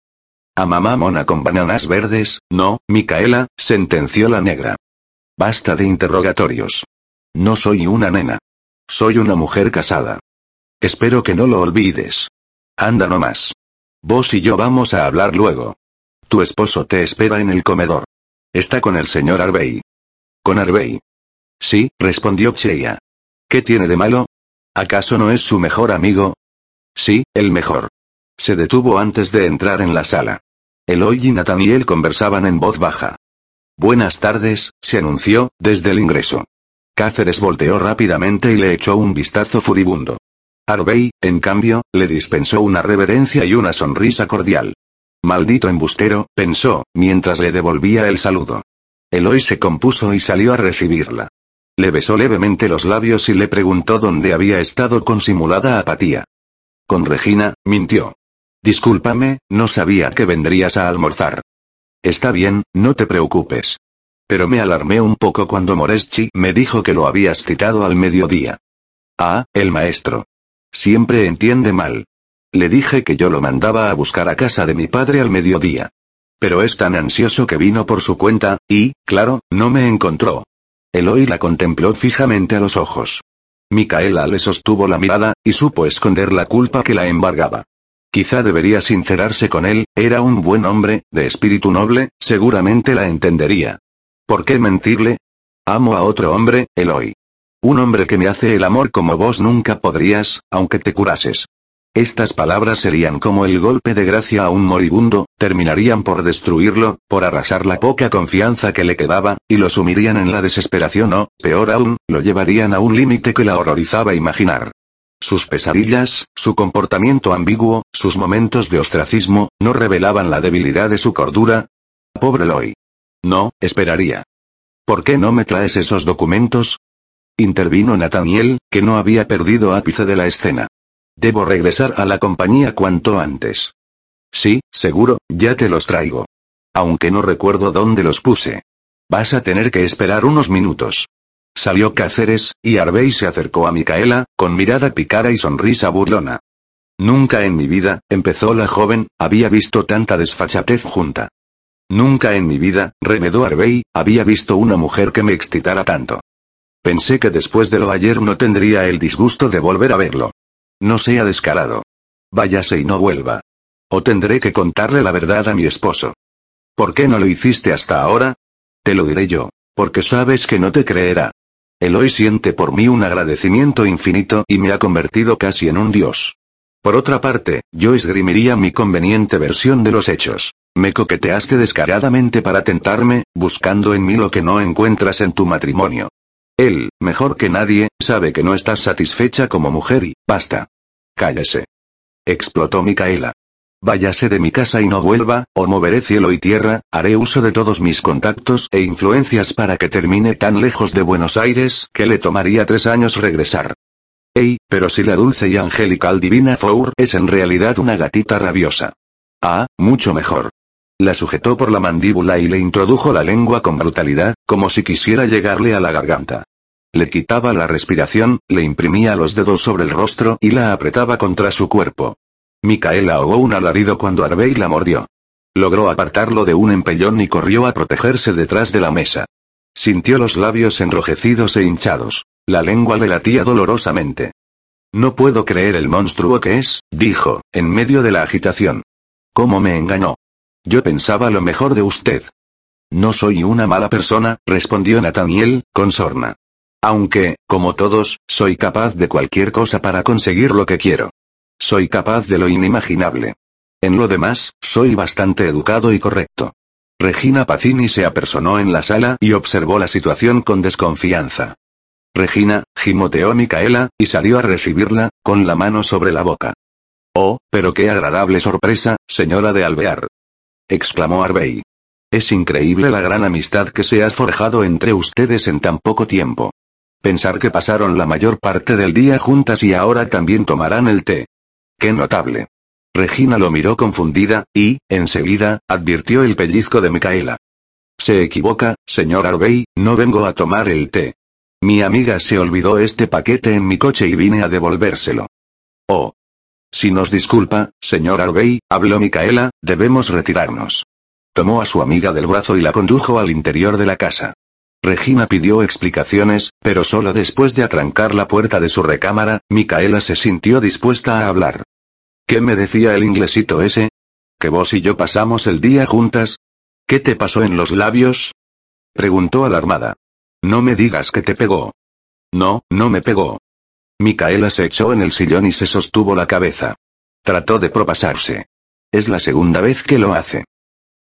A mamá mona con bananas verdes, no, Micaela, sentenció la negra. Basta de interrogatorios. No soy una nena. Soy una mujer casada. Espero que no lo olvides. Anda nomás. Vos y yo vamos a hablar luego. Tu esposo te espera en el comedor. Está con el señor Arbey. ¿Con Arbey? Sí, respondió Cheia. ¿Qué tiene de malo? ¿Acaso no es su mejor amigo? Sí, el mejor. Se detuvo antes de entrar en la sala. Eloy y Nathaniel conversaban en voz baja. Buenas tardes, se anunció, desde el ingreso. Cáceres volteó rápidamente y le echó un vistazo furibundo. Arbey, en cambio, le dispensó una reverencia y una sonrisa cordial. Maldito embustero, pensó, mientras le devolvía el saludo. Eloy se compuso y salió a recibirla. Le besó levemente los labios y le preguntó dónde había estado con simulada apatía. Con Regina, mintió. Discúlpame, no sabía que vendrías a almorzar. Está bien, no te preocupes. Pero me alarmé un poco cuando Moreschi me dijo que lo habías citado al mediodía. Ah, el maestro. Siempre entiende mal. Le dije que yo lo mandaba a buscar a casa de mi padre al mediodía. Pero es tan ansioso que vino por su cuenta, y, claro, no me encontró. Eloy la contempló fijamente a los ojos. Micaela le sostuvo la mirada, y supo esconder la culpa que la embargaba. Quizá debería sincerarse con él, era un buen hombre, de espíritu noble, seguramente la entendería. ¿Por qué mentirle? Amo a otro hombre, Eloy. Un hombre que me hace el amor como vos nunca podrías, aunque te curases. Estas palabras serían como el golpe de gracia a un moribundo, terminarían por destruirlo, por arrasar la poca confianza que le quedaba, y lo sumirían en la desesperación o, peor aún, lo llevarían a un límite que la horrorizaba imaginar. Sus pesadillas, su comportamiento ambiguo, sus momentos de ostracismo, no revelaban la debilidad de su cordura. Pobre Loy. No, esperaría. ¿Por qué no me traes esos documentos? Intervino Nathaniel, que no había perdido ápice de la escena. Debo regresar a la compañía cuanto antes. Sí, seguro, ya te los traigo. Aunque no recuerdo dónde los puse. Vas a tener que esperar unos minutos. Salió Cáceres, y Arbey se acercó a Micaela, con mirada picara y sonrisa burlona. Nunca en mi vida, empezó la joven, había visto tanta desfachatez junta. Nunca en mi vida, remedó Arbey, había visto una mujer que me excitara tanto. Pensé que después de lo ayer no tendría el disgusto de volver a verlo. No sea descarado. Váyase y no vuelva. O tendré que contarle la verdad a mi esposo. ¿Por qué no lo hiciste hasta ahora? Te lo diré yo. Porque sabes que no te creerá. Eloy siente por mí un agradecimiento infinito y me ha convertido casi en un dios. Por otra parte, yo esgrimiría mi conveniente versión de los hechos. Me coqueteaste descaradamente para tentarme, buscando en mí lo que no encuentras en tu matrimonio. Él, mejor que nadie, sabe que no estás satisfecha como mujer y, basta. Cállese. Explotó Micaela. Váyase de mi casa y no vuelva, o moveré cielo y tierra, haré uso de todos mis contactos e influencias para que termine tan lejos de Buenos Aires que le tomaría tres años regresar. Ey, pero si la dulce y angelical divina Four es en realidad una gatita rabiosa. Ah, mucho mejor. La sujetó por la mandíbula y le introdujo la lengua con brutalidad, como si quisiera llegarle a la garganta. Le quitaba la respiración, le imprimía los dedos sobre el rostro y la apretaba contra su cuerpo. Micaela ahogó un alarido cuando Arbey la mordió. Logró apartarlo de un empellón y corrió a protegerse detrás de la mesa. Sintió los labios enrojecidos e hinchados. La lengua le latía dolorosamente. No puedo creer el monstruo que es, dijo, en medio de la agitación. ¿Cómo me engañó? Yo pensaba lo mejor de usted. No soy una mala persona, respondió Nathaniel, con sorna. Aunque, como todos, soy capaz de cualquier cosa para conseguir lo que quiero. Soy capaz de lo inimaginable. En lo demás, soy bastante educado y correcto. Regina Pacini se apersonó en la sala y observó la situación con desconfianza. Regina, gimoteó Micaela, y salió a recibirla, con la mano sobre la boca. Oh, pero qué agradable sorpresa, señora de Alvear exclamó Arbey. Es increíble la gran amistad que se ha forjado entre ustedes en tan poco tiempo. Pensar que pasaron la mayor parte del día juntas y ahora también tomarán el té. Qué notable. Regina lo miró confundida, y, enseguida, advirtió el pellizco de Micaela. Se equivoca, señor Arbey, no vengo a tomar el té. Mi amiga se olvidó este paquete en mi coche y vine a devolvérselo. Oh, si nos disculpa, señor Arbey, habló Micaela, debemos retirarnos. Tomó a su amiga del brazo y la condujo al interior de la casa. Regina pidió explicaciones, pero solo después de atrancar la puerta de su recámara, Micaela se sintió dispuesta a hablar. ¿Qué me decía el inglesito ese? ¿Que vos y yo pasamos el día juntas? ¿Qué te pasó en los labios? Preguntó alarmada. No me digas que te pegó. No, no me pegó. Micaela se echó en el sillón y se sostuvo la cabeza. Trató de propasarse. Es la segunda vez que lo hace.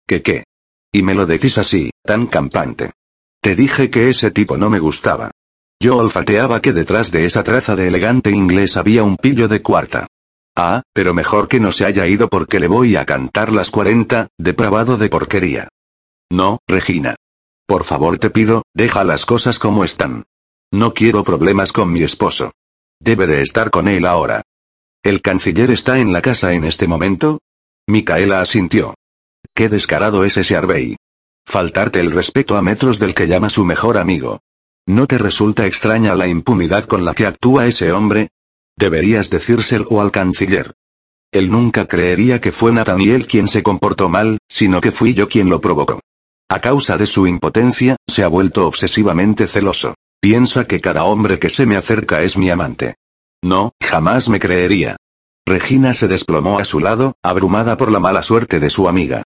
¿Qué qué? Y me lo decís así, tan campante. Te dije que ese tipo no me gustaba. Yo olfateaba que detrás de esa traza de elegante inglés había un pillo de cuarta. Ah, pero mejor que no se haya ido porque le voy a cantar las 40, depravado de porquería. No, Regina. Por favor te pido, deja las cosas como están. No quiero problemas con mi esposo. Debe de estar con él ahora. ¿El canciller está en la casa en este momento? Micaela asintió. Qué descarado es ese Arbey. Faltarte el respeto a metros del que llama su mejor amigo. ¿No te resulta extraña la impunidad con la que actúa ese hombre? Deberías decírselo al canciller. Él nunca creería que fue Nathaniel quien se comportó mal, sino que fui yo quien lo provocó. A causa de su impotencia, se ha vuelto obsesivamente celoso. Piensa que cada hombre que se me acerca es mi amante. No, jamás me creería. Regina se desplomó a su lado, abrumada por la mala suerte de su amiga.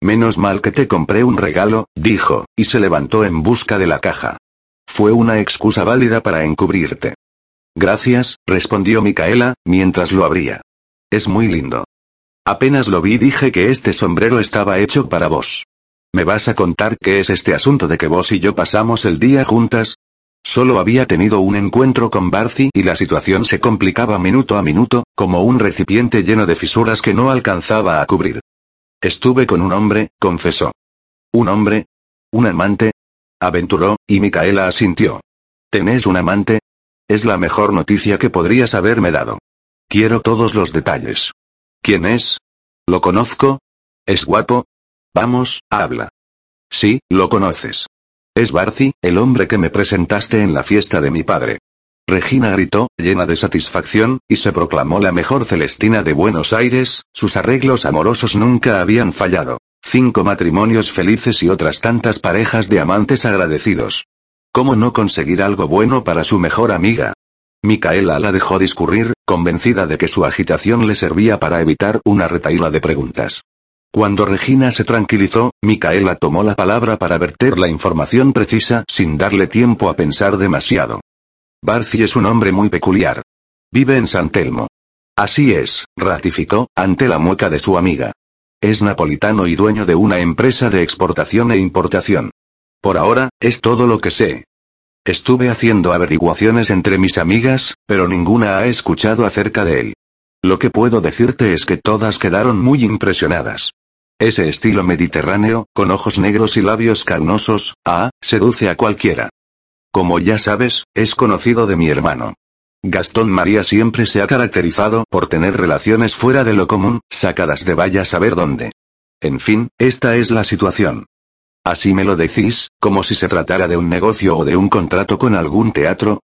Menos mal que te compré un regalo, dijo, y se levantó en busca de la caja. Fue una excusa válida para encubrirte. Gracias, respondió Micaela, mientras lo abría. Es muy lindo. Apenas lo vi dije que este sombrero estaba hecho para vos. ¿Me vas a contar qué es este asunto de que vos y yo pasamos el día juntas? Solo había tenido un encuentro con Barcy y la situación se complicaba minuto a minuto, como un recipiente lleno de fisuras que no alcanzaba a cubrir. Estuve con un hombre, confesó. ¿Un hombre? ¿Un amante? Aventuró, y Micaela asintió. ¿Tenés un amante? Es la mejor noticia que podrías haberme dado. Quiero todos los detalles. ¿Quién es? ¿Lo conozco? ¿Es guapo? Vamos, habla. Sí, lo conoces. Es Barcy, el hombre que me presentaste en la fiesta de mi padre. Regina gritó, llena de satisfacción, y se proclamó la mejor Celestina de Buenos Aires, sus arreglos amorosos nunca habían fallado. Cinco matrimonios felices y otras tantas parejas de amantes agradecidos. ¿Cómo no conseguir algo bueno para su mejor amiga? Micaela la dejó discurrir, convencida de que su agitación le servía para evitar una retaíla de preguntas. Cuando Regina se tranquilizó, Micaela tomó la palabra para verter la información precisa sin darle tiempo a pensar demasiado. Barcy es un hombre muy peculiar. Vive en San Telmo. Así es, ratificó, ante la mueca de su amiga. Es napolitano y dueño de una empresa de exportación e importación. Por ahora, es todo lo que sé. Estuve haciendo averiguaciones entre mis amigas, pero ninguna ha escuchado acerca de él. Lo que puedo decirte es que todas quedaron muy impresionadas. Ese estilo mediterráneo, con ojos negros y labios carnosos, ah, seduce a cualquiera. Como ya sabes, es conocido de mi hermano. Gastón María siempre se ha caracterizado por tener relaciones fuera de lo común, sacadas de vaya saber dónde. En fin, esta es la situación. Así me lo decís, como si se tratara de un negocio o de un contrato con algún teatro.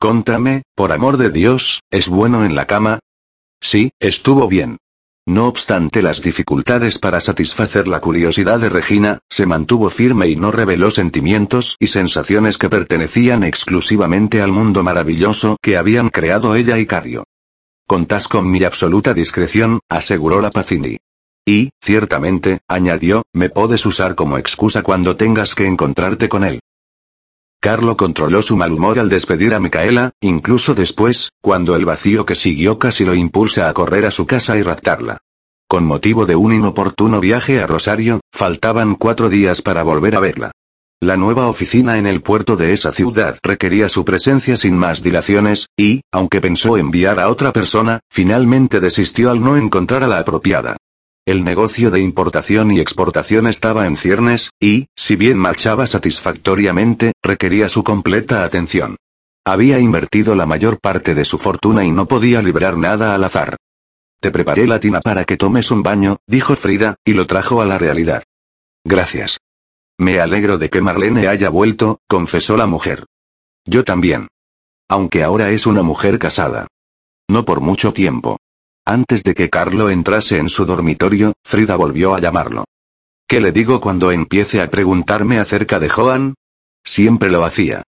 Contame, por amor de Dios, ¿es bueno en la cama? Sí, estuvo bien. No obstante las dificultades para satisfacer la curiosidad de Regina, se mantuvo firme y no reveló sentimientos y sensaciones que pertenecían exclusivamente al mundo maravilloso que habían creado ella y Cario. Contás con mi absoluta discreción, aseguró la Pacini. Y, ciertamente, añadió, me puedes usar como excusa cuando tengas que encontrarte con él. Carlo controló su mal humor al despedir a Micaela, incluso después, cuando el vacío que siguió casi lo impulsa a correr a su casa y raptarla. Con motivo de un inoportuno viaje a Rosario, faltaban cuatro días para volver a verla. La nueva oficina en el puerto de esa ciudad requería su presencia sin más dilaciones, y, aunque pensó enviar a otra persona, finalmente desistió al no encontrar a la apropiada. El negocio de importación y exportación estaba en ciernes, y, si bien marchaba satisfactoriamente, requería su completa atención. Había invertido la mayor parte de su fortuna y no podía librar nada al azar. Te preparé la tina para que tomes un baño, dijo Frida, y lo trajo a la realidad. Gracias. Me alegro de que Marlene haya vuelto, confesó la mujer. Yo también. Aunque ahora es una mujer casada. No por mucho tiempo. Antes de que Carlo entrase en su dormitorio, Frida volvió a llamarlo. ¿Qué le digo cuando empiece a preguntarme acerca de Joan? Siempre lo hacía.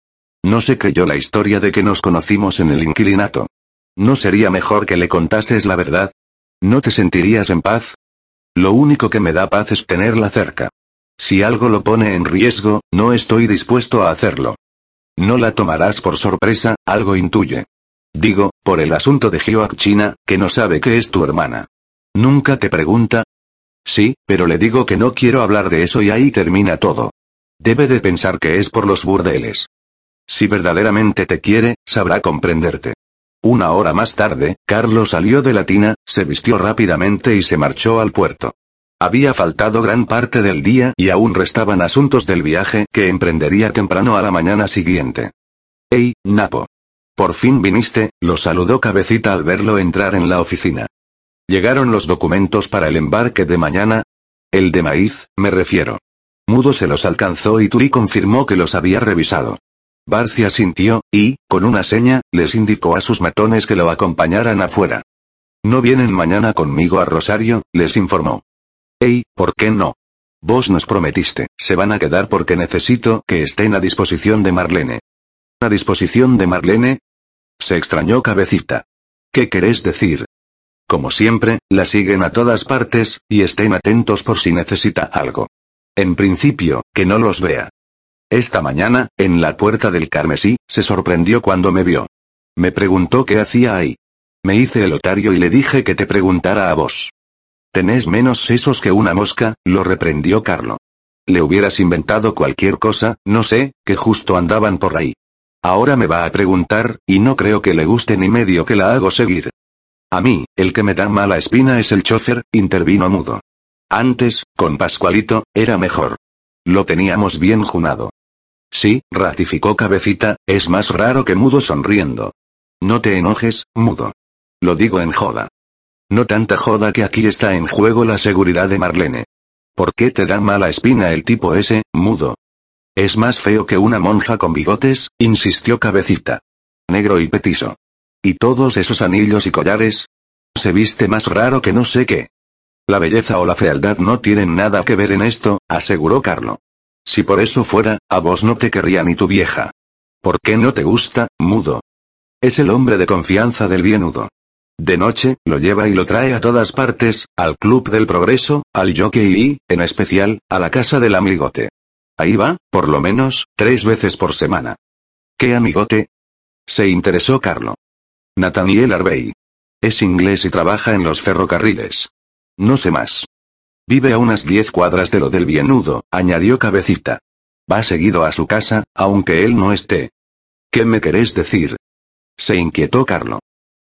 No se creyó la historia de que nos conocimos en el inquilinato. ¿No sería mejor que le contases la verdad? ¿No te sentirías en paz? Lo único que me da paz es tenerla cerca. Si algo lo pone en riesgo, no estoy dispuesto a hacerlo. No la tomarás por sorpresa, algo intuye. Digo, por el asunto de Hyoak China, que no sabe que es tu hermana. ¿Nunca te pregunta? Sí, pero le digo que no quiero hablar de eso y ahí termina todo. Debe de pensar que es por los burdeles. Si verdaderamente te quiere, sabrá comprenderte. Una hora más tarde, Carlos salió de la tina, se vistió rápidamente y se marchó al puerto. Había faltado gran parte del día y aún restaban asuntos del viaje que emprendería temprano a la mañana siguiente. ¡Ey, Napo! Por fin viniste, lo saludó Cabecita al verlo entrar en la oficina. ¿Llegaron los documentos para el embarque de mañana? El de maíz, me refiero. Mudo se los alcanzó y Turi confirmó que los había revisado. Barcia sintió, y, con una seña, les indicó a sus matones que lo acompañaran afuera. No vienen mañana conmigo a Rosario, les informó. Ey, ¿por qué no? Vos nos prometiste, se van a quedar porque necesito que estén a disposición de Marlene. ¿A disposición de Marlene? Se extrañó Cabecita. ¿Qué querés decir? Como siempre, la siguen a todas partes, y estén atentos por si necesita algo. En principio, que no los vea. Esta mañana, en la puerta del Carmesí, se sorprendió cuando me vio. Me preguntó qué hacía ahí. Me hice el otario y le dije que te preguntara a vos. Tenés menos sesos que una mosca, lo reprendió Carlo. Le hubieras inventado cualquier cosa, no sé, que justo andaban por ahí. Ahora me va a preguntar, y no creo que le guste ni medio que la hago seguir. A mí, el que me da mala espina es el chofer, intervino mudo. Antes, con Pascualito, era mejor. Lo teníamos bien junado. Sí, ratificó Cabecita, es más raro que mudo sonriendo. No te enojes, mudo. Lo digo en joda. No tanta joda que aquí está en juego la seguridad de Marlene. ¿Por qué te da mala espina el tipo ese, mudo? Es más feo que una monja con bigotes, insistió Cabecita. Negro y petizo. ¿Y todos esos anillos y collares? Se viste más raro que no sé qué. La belleza o la fealdad no tienen nada que ver en esto, aseguró Carlo. Si por eso fuera, a vos no te querría ni tu vieja. ¿Por qué no te gusta, mudo? Es el hombre de confianza del bienudo. De noche, lo lleva y lo trae a todas partes, al Club del Progreso, al Jockey y, en especial, a la casa del amigote. Ahí va, por lo menos, tres veces por semana. ¿Qué amigote? Se interesó Carlo. Nathaniel Arbey. Es inglés y trabaja en los ferrocarriles. No sé más. Vive a unas diez cuadras de lo del bienudo, añadió Cabecita. Va seguido a su casa, aunque él no esté. ¿Qué me querés decir? Se inquietó Carlo.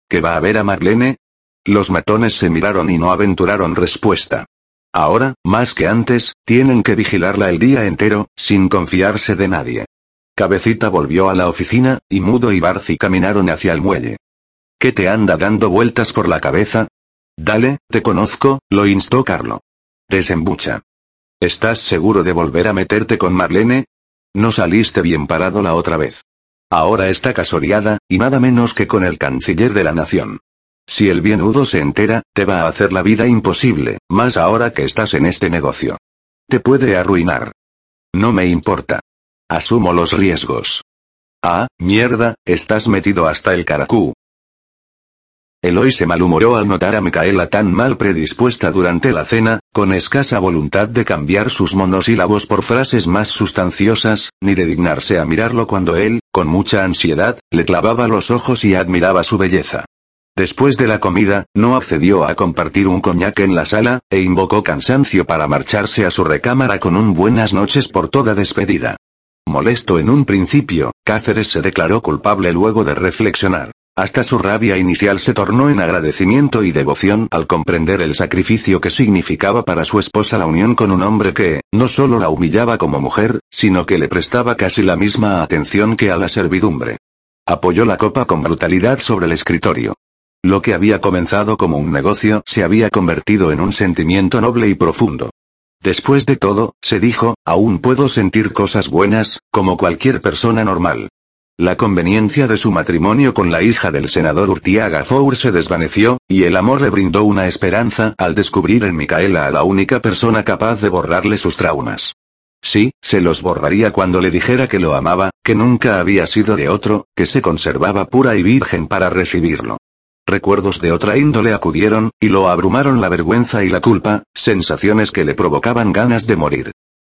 ¿Que va a ver a Marlene? Los matones se miraron y no aventuraron respuesta. Ahora, más que antes, tienen que vigilarla el día entero, sin confiarse de nadie. Cabecita volvió a la oficina, y Mudo y Barci caminaron hacia el muelle. ¿Qué te anda dando vueltas por la cabeza? Dale, te conozco, lo instó Carlo. Desembucha. ¿Estás seguro de volver a meterte con Marlene? No saliste bien parado la otra vez. Ahora está casoreada, y nada menos que con el canciller de la nación. Si el bienudo se entera, te va a hacer la vida imposible, más ahora que estás en este negocio. Te puede arruinar. No me importa. Asumo los riesgos. Ah, mierda, estás metido hasta el caracú. Eloy se malhumoró al notar a Micaela tan mal predispuesta durante la cena, con escasa voluntad de cambiar sus monosílabos por frases más sustanciosas, ni de dignarse a mirarlo cuando él, con mucha ansiedad, le clavaba los ojos y admiraba su belleza. Después de la comida, no accedió a compartir un coñac en la sala, e invocó cansancio para marcharse a su recámara con un buenas noches por toda despedida. Molesto en un principio, Cáceres se declaró culpable luego de reflexionar. Hasta su rabia inicial se tornó en agradecimiento y devoción al comprender el sacrificio que significaba para su esposa la unión con un hombre que, no solo la humillaba como mujer, sino que le prestaba casi la misma atención que a la servidumbre. Apoyó la copa con brutalidad sobre el escritorio. Lo que había comenzado como un negocio se había convertido en un sentimiento noble y profundo. Después de todo, se dijo, aún puedo sentir cosas buenas, como cualquier persona normal. La conveniencia de su matrimonio con la hija del senador Urtiaga Four se desvaneció, y el amor le brindó una esperanza al descubrir en Micaela a la única persona capaz de borrarle sus traumas. Sí, se los borraría cuando le dijera que lo amaba, que nunca había sido de otro, que se conservaba pura y virgen para recibirlo. Recuerdos de otra índole acudieron, y lo abrumaron la vergüenza y la culpa, sensaciones que le provocaban ganas de morir.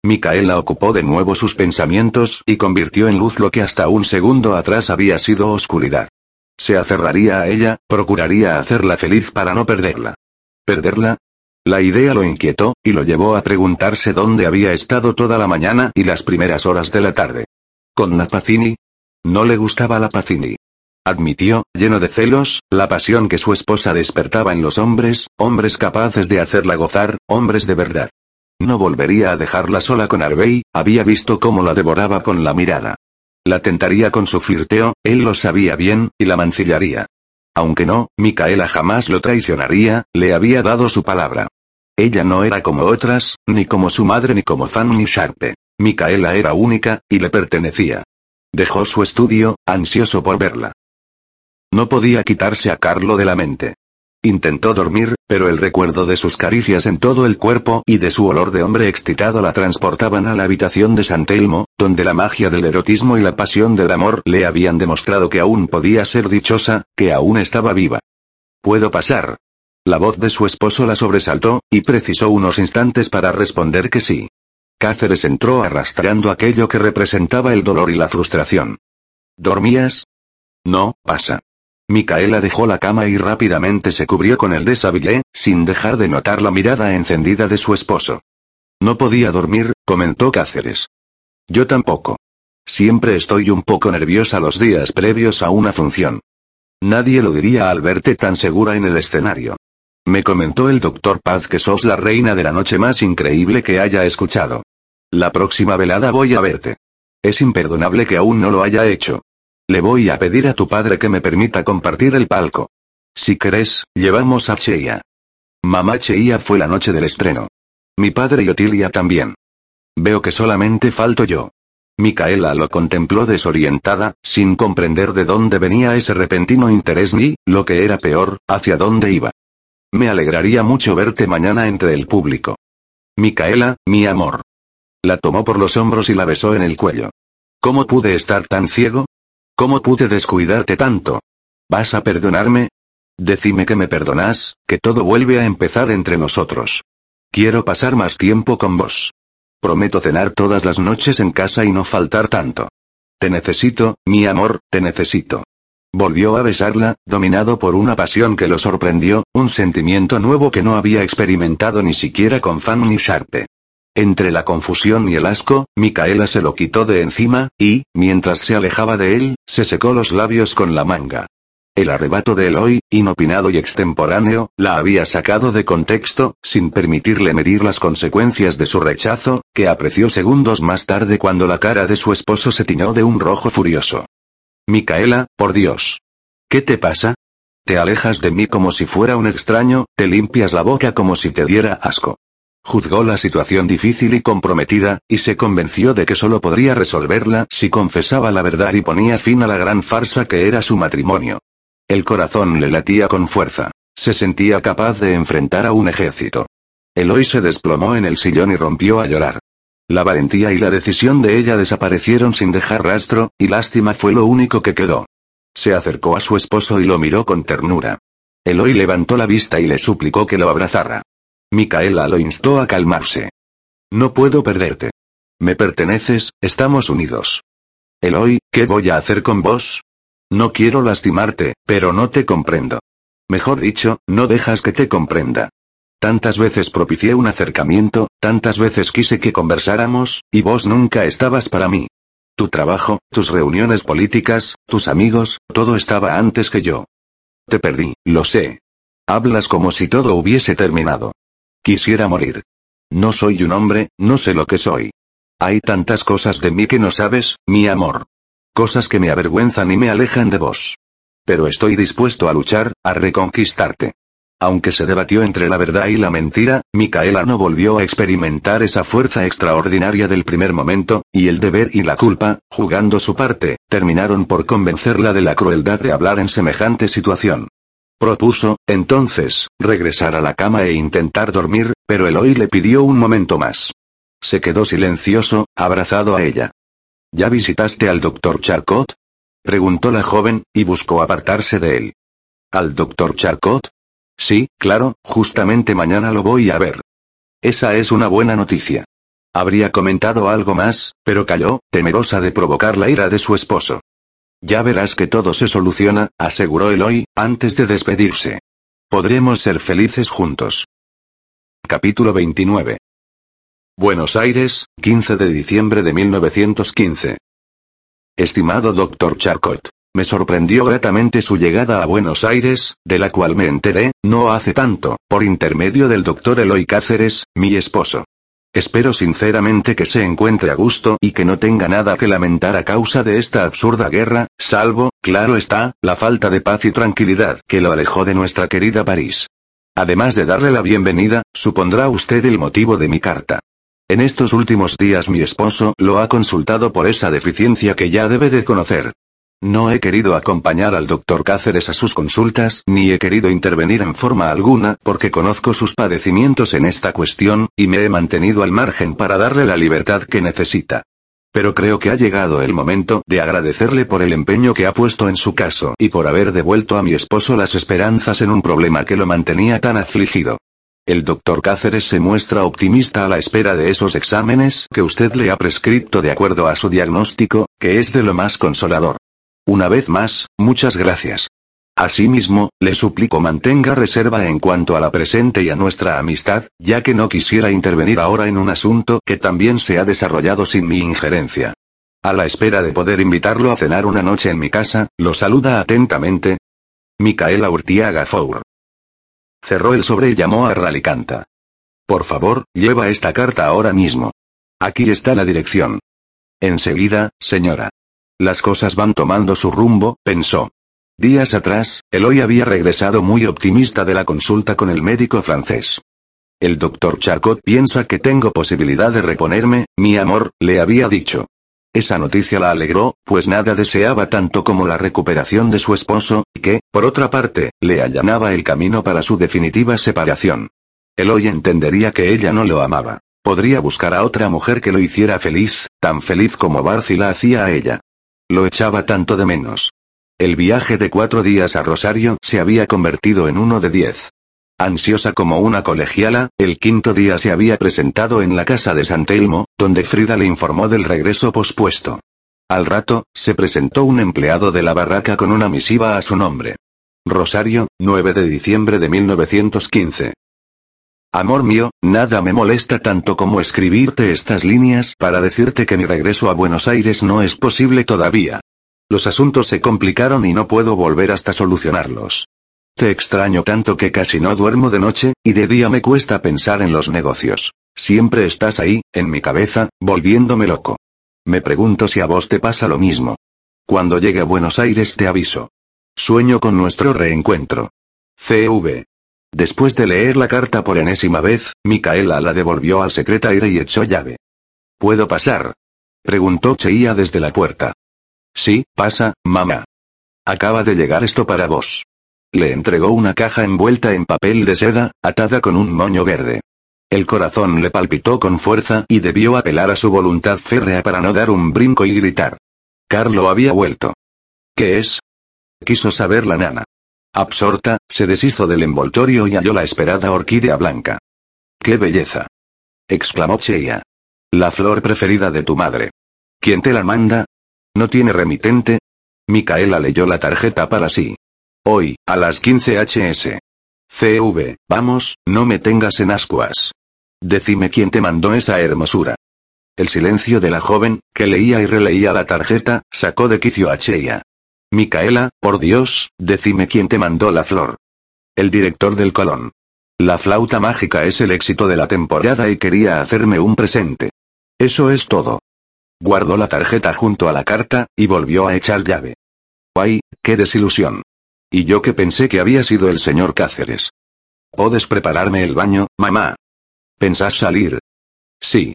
Micaela ocupó de nuevo sus pensamientos y convirtió en luz lo que hasta un segundo atrás había sido oscuridad. Se aferraría a ella, procuraría hacerla feliz para no perderla. ¿Perderla? La idea lo inquietó, y lo llevó a preguntarse dónde había estado toda la mañana y las primeras horas de la tarde. ¿Con Napacini? No le gustaba la Pacini. Admitió, lleno de celos, la pasión que su esposa despertaba en los hombres, hombres capaces de hacerla gozar, hombres de verdad. No volvería a dejarla sola con Arbey, había visto cómo la devoraba con la mirada. La tentaría con su flirteo, él lo sabía bien, y la mancillaría. Aunque no, Micaela jamás lo traicionaría, le había dado su palabra. Ella no era como otras, ni como su madre ni como Fanny Sharpe. Micaela era única, y le pertenecía. Dejó su estudio, ansioso por verla. No podía quitarse a Carlo de la mente. Intentó dormir, pero el recuerdo de sus caricias en todo el cuerpo y de su olor de hombre excitado la transportaban a la habitación de San Telmo, donde la magia del erotismo y la pasión del amor le habían demostrado que aún podía ser dichosa, que aún estaba viva. ¿Puedo pasar? La voz de su esposo la sobresaltó, y precisó unos instantes para responder que sí. Cáceres entró arrastrando aquello que representaba el dolor y la frustración. ¿Dormías? No, pasa. Micaela dejó la cama y rápidamente se cubrió con el desabillé, sin dejar de notar la mirada encendida de su esposo. No podía dormir, comentó Cáceres. Yo tampoco. Siempre estoy un poco nerviosa los días previos a una función. Nadie lo diría al verte tan segura en el escenario. Me comentó el doctor Paz que sos la reina de la noche más increíble que haya escuchado. La próxima velada voy a verte. Es imperdonable que aún no lo haya hecho. Le voy a pedir a tu padre que me permita compartir el palco. Si querés, llevamos a Cheia. Mamá Cheia fue la noche del estreno. Mi padre y Otilia también. Veo que solamente falto yo. Micaela lo contempló desorientada, sin comprender de dónde venía ese repentino interés ni, lo que era peor, hacia dónde iba. Me alegraría mucho verte mañana entre el público. Micaela, mi amor. La tomó por los hombros y la besó en el cuello. ¿Cómo pude estar tan ciego? ¿Cómo pude descuidarte tanto? ¿Vas a perdonarme? Decime que me perdonas, que todo vuelve a empezar entre nosotros. Quiero pasar más tiempo con vos. Prometo cenar todas las noches en casa y no faltar tanto. Te necesito, mi amor, te necesito. Volvió a besarla, dominado por una pasión que lo sorprendió, un sentimiento nuevo que no había experimentado ni siquiera con Fanny Sharpe. Entre la confusión y el asco, Micaela se lo quitó de encima, y, mientras se alejaba de él, se secó los labios con la manga. El arrebato de Eloy, inopinado y extemporáneo, la había sacado de contexto, sin permitirle medir las consecuencias de su rechazo, que apreció segundos más tarde cuando la cara de su esposo se tiñó de un rojo furioso. Micaela, por Dios. ¿Qué te pasa? Te alejas de mí como si fuera un extraño, te limpias la boca como si te diera asco. Juzgó la situación difícil y comprometida, y se convenció de que solo podría resolverla si confesaba la verdad y ponía fin a la gran farsa que era su matrimonio. El corazón le latía con fuerza. Se sentía capaz de enfrentar a un ejército. Eloy se desplomó en el sillón y rompió a llorar. La valentía y la decisión de ella desaparecieron sin dejar rastro, y lástima fue lo único que quedó. Se acercó a su esposo y lo miró con ternura. Eloy levantó la vista y le suplicó que lo abrazara. Micaela lo instó a calmarse. No puedo perderte. Me perteneces, estamos unidos. Eloy, ¿qué voy a hacer con vos? No quiero lastimarte, pero no te comprendo. Mejor dicho, no dejas que te comprenda. Tantas veces propicié un acercamiento, tantas veces quise que conversáramos, y vos nunca estabas para mí. Tu trabajo, tus reuniones políticas, tus amigos, todo estaba antes que yo. Te perdí, lo sé. Hablas como si todo hubiese terminado. Quisiera morir. No soy un hombre, no sé lo que soy. Hay tantas cosas de mí que no sabes, mi amor. Cosas que me avergüenzan y me alejan de vos. Pero estoy dispuesto a luchar, a reconquistarte. Aunque se debatió entre la verdad y la mentira, Micaela no volvió a experimentar esa fuerza extraordinaria del primer momento, y el deber y la culpa, jugando su parte, terminaron por convencerla de la crueldad de hablar en semejante situación. Propuso, entonces, regresar a la cama e intentar dormir, pero Eloy le pidió un momento más. Se quedó silencioso, abrazado a ella. ¿Ya visitaste al doctor Charcot? Preguntó la joven, y buscó apartarse de él. ¿Al doctor Charcot? Sí, claro, justamente mañana lo voy a ver. Esa es una buena noticia. Habría comentado algo más, pero calló, temerosa de provocar la ira de su esposo. Ya verás que todo se soluciona, aseguró Eloy, antes de despedirse. Podremos ser felices juntos. Capítulo 29. Buenos Aires, 15 de diciembre de 1915. Estimado Dr. Charcot. Me sorprendió gratamente su llegada a Buenos Aires, de la cual me enteré, no hace tanto, por intermedio del doctor Eloy Cáceres, mi esposo. Espero sinceramente que se encuentre a gusto y que no tenga nada que lamentar a causa de esta absurda guerra, salvo, claro está, la falta de paz y tranquilidad que lo alejó de nuestra querida París. Además de darle la bienvenida, supondrá usted el motivo de mi carta. En estos últimos días mi esposo lo ha consultado por esa deficiencia que ya debe de conocer. No he querido acompañar al doctor Cáceres a sus consultas, ni he querido intervenir en forma alguna, porque conozco sus padecimientos en esta cuestión, y me he mantenido al margen para darle la libertad que necesita. Pero creo que ha llegado el momento de agradecerle por el empeño que ha puesto en su caso y por haber devuelto a mi esposo las esperanzas en un problema que lo mantenía tan afligido. El doctor Cáceres se muestra optimista a la espera de esos exámenes que usted le ha prescrito de acuerdo a su diagnóstico, que es de lo más consolador. Una vez más, muchas gracias. Asimismo, le suplico mantenga reserva en cuanto a la presente y a nuestra amistad, ya que no quisiera intervenir ahora en un asunto que también se ha desarrollado sin mi injerencia. A la espera de poder invitarlo a cenar una noche en mi casa, lo saluda atentamente. Micaela Urtiaga Four. Cerró el sobre y llamó a Ralicanta. Por favor, lleva esta carta ahora mismo. Aquí está la dirección. Enseguida, señora. Las cosas van tomando su rumbo, pensó. Días atrás, Eloy había regresado muy optimista de la consulta con el médico francés. El doctor Charcot piensa que tengo posibilidad de reponerme, mi amor, le había dicho. Esa noticia la alegró, pues nada deseaba tanto como la recuperación de su esposo, que, por otra parte, le allanaba el camino para su definitiva separación. Eloy entendería que ella no lo amaba. Podría buscar a otra mujer que lo hiciera feliz, tan feliz como Barcy la hacía a ella. Lo echaba tanto de menos. El viaje de cuatro días a Rosario se había convertido en uno de diez. Ansiosa como una colegiala, el quinto día se había presentado en la casa de San Telmo, donde Frida le informó del regreso pospuesto. Al rato, se presentó un empleado de la barraca con una misiva a su nombre. Rosario, 9 de diciembre de 1915. Amor mío, nada me molesta tanto como escribirte estas líneas para decirte que mi regreso a Buenos Aires no es posible todavía. Los asuntos se complicaron y no puedo volver hasta solucionarlos. Te extraño tanto que casi no duermo de noche, y de día me cuesta pensar en los negocios. Siempre estás ahí, en mi cabeza, volviéndome loco. Me pregunto si a vos te pasa lo mismo. Cuando llegue a Buenos Aires te aviso. Sueño con nuestro reencuentro. CV. Después de leer la carta por enésima vez, Micaela la devolvió al secretaire y echó llave. ¿Puedo pasar? Preguntó Cheía desde la puerta. Sí, pasa, mamá. Acaba de llegar esto para vos. Le entregó una caja envuelta en papel de seda, atada con un moño verde. El corazón le palpitó con fuerza y debió apelar a su voluntad férrea para no dar un brinco y gritar. Carlo había vuelto. ¿Qué es? Quiso saber la nana. Absorta, se deshizo del envoltorio y halló la esperada orquídea blanca. ¡Qué belleza! exclamó Cheia. La flor preferida de tu madre. ¿Quién te la manda? ¿No tiene remitente? Micaela leyó la tarjeta para sí. Hoy, a las 15 hs. CV, vamos, no me tengas en ascuas. Decime quién te mandó esa hermosura. El silencio de la joven, que leía y releía la tarjeta, sacó de quicio a Cheia. Micaela, por Dios, decime quién te mandó la flor. El director del Colón. La flauta mágica es el éxito de la temporada y quería hacerme un presente. Eso es todo. Guardó la tarjeta junto a la carta, y volvió a echar llave. ¡Ay, qué desilusión! Y yo que pensé que había sido el señor Cáceres. ¿Puedes prepararme el baño, mamá? ¿Pensás salir? Sí.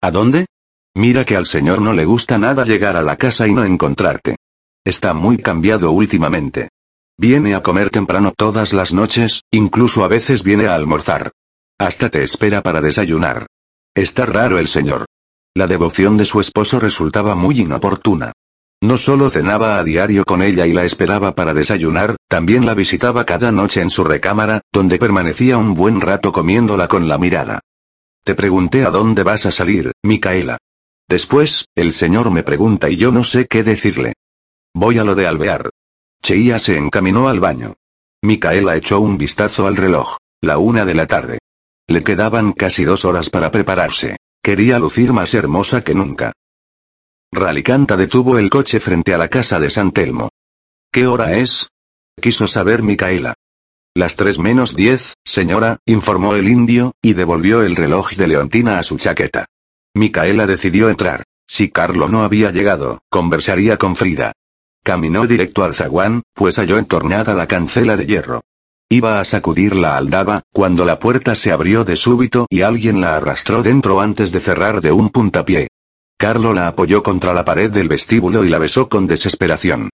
¿A dónde? Mira que al señor no le gusta nada llegar a la casa y no encontrarte. Está muy cambiado últimamente. Viene a comer temprano todas las noches, incluso a veces viene a almorzar. Hasta te espera para desayunar. Está raro el señor. La devoción de su esposo resultaba muy inoportuna. No solo cenaba a diario con ella y la esperaba para desayunar, también la visitaba cada noche en su recámara, donde permanecía un buen rato comiéndola con la mirada. Te pregunté a dónde vas a salir, Micaela. Después, el señor me pregunta y yo no sé qué decirle. Voy a lo de alvear. Cheia se encaminó al baño. Micaela echó un vistazo al reloj. La una de la tarde. Le quedaban casi dos horas para prepararse. Quería lucir más hermosa que nunca. Ralicanta detuvo el coche frente a la casa de San Telmo. ¿Qué hora es? Quiso saber Micaela. Las tres menos diez, señora, informó el indio, y devolvió el reloj de Leontina a su chaqueta. Micaela decidió entrar. Si Carlo no había llegado, conversaría con Frida. Caminó directo al zaguán, pues halló entornada la cancela de hierro. Iba a sacudir la aldaba, cuando la puerta se abrió de súbito y alguien la arrastró dentro antes de cerrar de un puntapié. Carlo la apoyó contra la pared del vestíbulo y la besó con desesperación.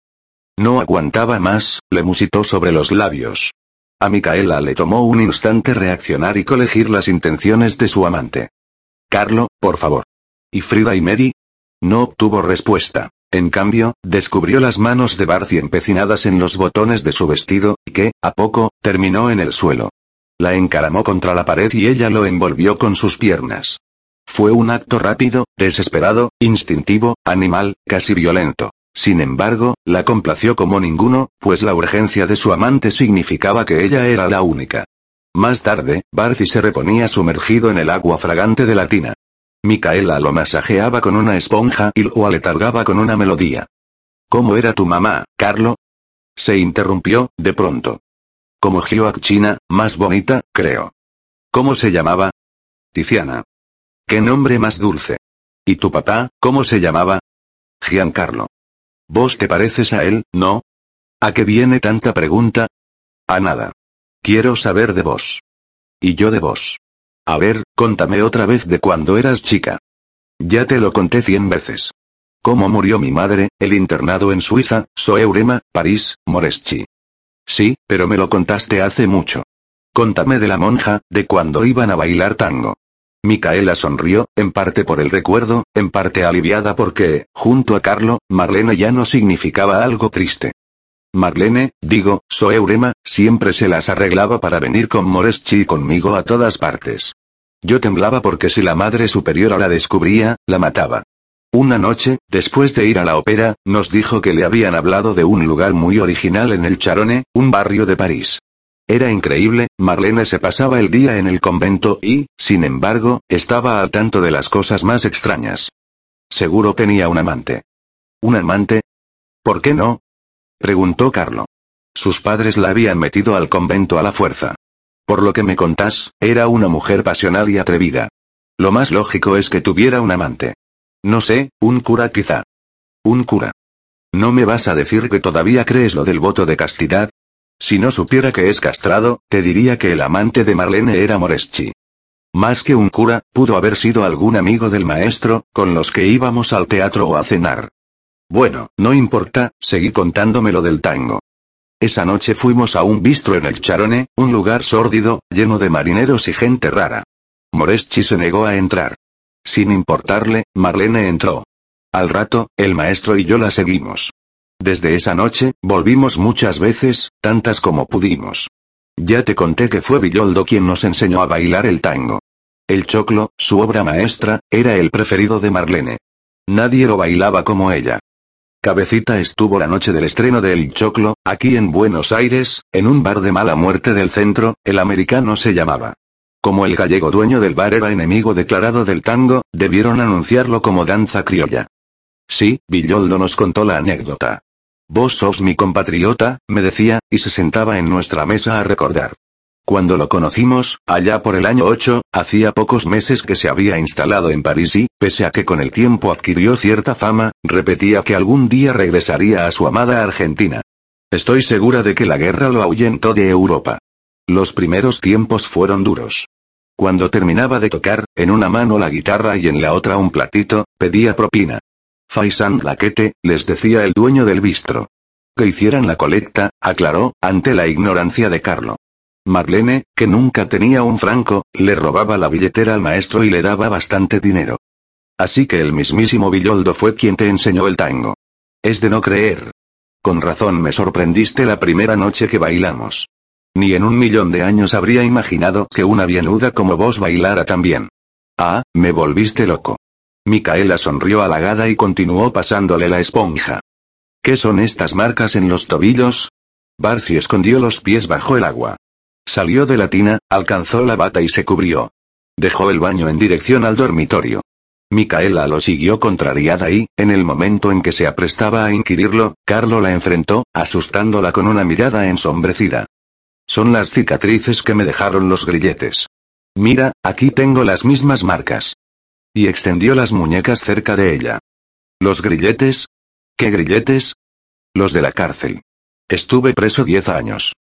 No aguantaba más, le musitó sobre los labios. A Micaela le tomó un instante reaccionar y colegir las intenciones de su amante. Carlo, por favor. ¿Y Frida y Mary? No obtuvo respuesta. En cambio, descubrió las manos de Barcy empecinadas en los botones de su vestido, que, a poco, terminó en el suelo. La encaramó contra la pared y ella lo envolvió con sus piernas. Fue un acto rápido, desesperado, instintivo, animal, casi violento. Sin embargo, la complació como ninguno, pues la urgencia de su amante significaba que ella era la única. Más tarde, Barcy se reponía sumergido en el agua fragante de la tina. Micaela lo masajeaba con una esponja y lo aletargaba con una melodía. ¿Cómo era tu mamá, Carlo? Se interrumpió, de pronto. Como China, más bonita, creo. ¿Cómo se llamaba? Tiziana. ¿Qué nombre más dulce? ¿Y tu papá, cómo se llamaba? Giancarlo. ¿Vos te pareces a él, no? ¿A qué viene tanta pregunta? A nada. Quiero saber de vos. Y yo de vos. A ver, contame otra vez de cuando eras chica. Ya te lo conté cien veces. Cómo murió mi madre, el internado en Suiza, Soeurema, París, Moreschi. Sí, pero me lo contaste hace mucho. Contame de la monja, de cuando iban a bailar tango. Micaela sonrió, en parte por el recuerdo, en parte aliviada porque, junto a Carlo, Marlene ya no significaba algo triste. Marlene, digo, Soeurema, siempre se las arreglaba para venir con Moreschi conmigo a todas partes. Yo temblaba porque si la madre superiora la descubría, la mataba. Una noche, después de ir a la ópera, nos dijo que le habían hablado de un lugar muy original en el Charone, un barrio de París. Era increíble, Marlene se pasaba el día en el convento y, sin embargo, estaba al tanto de las cosas más extrañas. Seguro tenía un amante. ¿Un amante? ¿Por qué no? Preguntó Carlo. Sus padres la habían metido al convento a la fuerza. Por lo que me contás, era una mujer pasional y atrevida. Lo más lógico es que tuviera un amante. No sé, un cura quizá. Un cura. ¿No me vas a decir que todavía crees lo del voto de castidad? Si no supiera que es castrado, te diría que el amante de Marlene era Moreschi. Más que un cura, pudo haber sido algún amigo del maestro, con los que íbamos al teatro o a cenar. Bueno, no importa, seguí contándome lo del tango. Esa noche fuimos a un bistro en el Charone, un lugar sórdido, lleno de marineros y gente rara. Moreschi se negó a entrar. Sin importarle, Marlene entró. Al rato, el maestro y yo la seguimos. Desde esa noche, volvimos muchas veces, tantas como pudimos. Ya te conté que fue Villoldo quien nos enseñó a bailar el tango. El choclo, su obra maestra, era el preferido de Marlene. Nadie lo bailaba como ella. Cabecita estuvo la noche del estreno de El Choclo, aquí en Buenos Aires, en un bar de mala muerte del centro, el americano se llamaba. Como el gallego dueño del bar era enemigo declarado del tango, debieron anunciarlo como danza criolla. Sí, Villoldo nos contó la anécdota. Vos sos mi compatriota, me decía, y se sentaba en nuestra mesa a recordar. Cuando lo conocimos, allá por el año 8, hacía pocos meses que se había instalado en París y, pese a que con el tiempo adquirió cierta fama, repetía que algún día regresaría a su amada Argentina. Estoy segura de que la guerra lo ahuyentó de Europa. Los primeros tiempos fueron duros. Cuando terminaba de tocar, en una mano la guitarra y en la otra un platito, pedía propina. Faisan Laquete, les decía el dueño del bistro. Que hicieran la colecta, aclaró, ante la ignorancia de Carlo. Marlene, que nunca tenía un franco, le robaba la billetera al maestro y le daba bastante dinero. Así que el mismísimo Villoldo fue quien te enseñó el tango. Es de no creer. Con razón me sorprendiste la primera noche que bailamos. Ni en un millón de años habría imaginado que una bienuda como vos bailara tan bien. Ah, me volviste loco. Micaela sonrió halagada y continuó pasándole la esponja. ¿Qué son estas marcas en los tobillos? Barcy escondió los pies bajo el agua. Salió de la tina, alcanzó la bata y se cubrió. Dejó el baño en dirección al dormitorio. Micaela lo siguió contrariada y, en el momento en que se aprestaba a inquirirlo, Carlo la enfrentó, asustándola con una mirada ensombrecida. Son las cicatrices que me dejaron los grilletes. Mira, aquí tengo las mismas marcas. Y extendió las muñecas cerca de ella. ¿Los grilletes? ¿Qué grilletes? Los de la cárcel. Estuve preso diez años.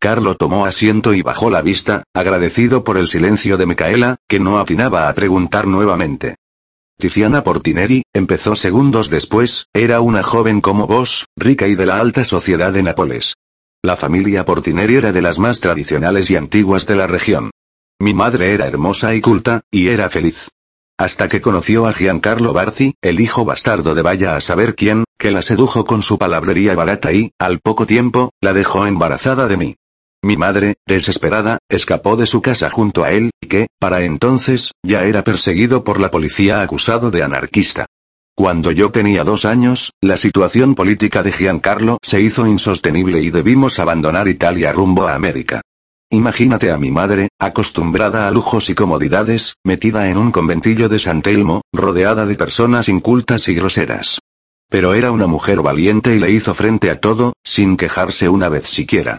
Carlo tomó asiento y bajó la vista, agradecido por el silencio de Micaela, que no atinaba a preguntar nuevamente. Tiziana Portineri, empezó segundos después, era una joven como vos, rica y de la alta sociedad de Nápoles. La familia Portineri era de las más tradicionales y antiguas de la región. Mi madre era hermosa y culta, y era feliz. Hasta que conoció a Giancarlo Barzi, el hijo bastardo de vaya a saber quién, que la sedujo con su palabrería barata y, al poco tiempo, la dejó embarazada de mí. Mi madre, desesperada, escapó de su casa junto a él, que, para entonces, ya era perseguido por la policía acusado de anarquista. Cuando yo tenía dos años, la situación política de Giancarlo se hizo insostenible y debimos abandonar Italia rumbo a América. Imagínate a mi madre, acostumbrada a lujos y comodidades, metida en un conventillo de San Telmo, rodeada de personas incultas y groseras. Pero era una mujer valiente y le hizo frente a todo, sin quejarse una vez siquiera.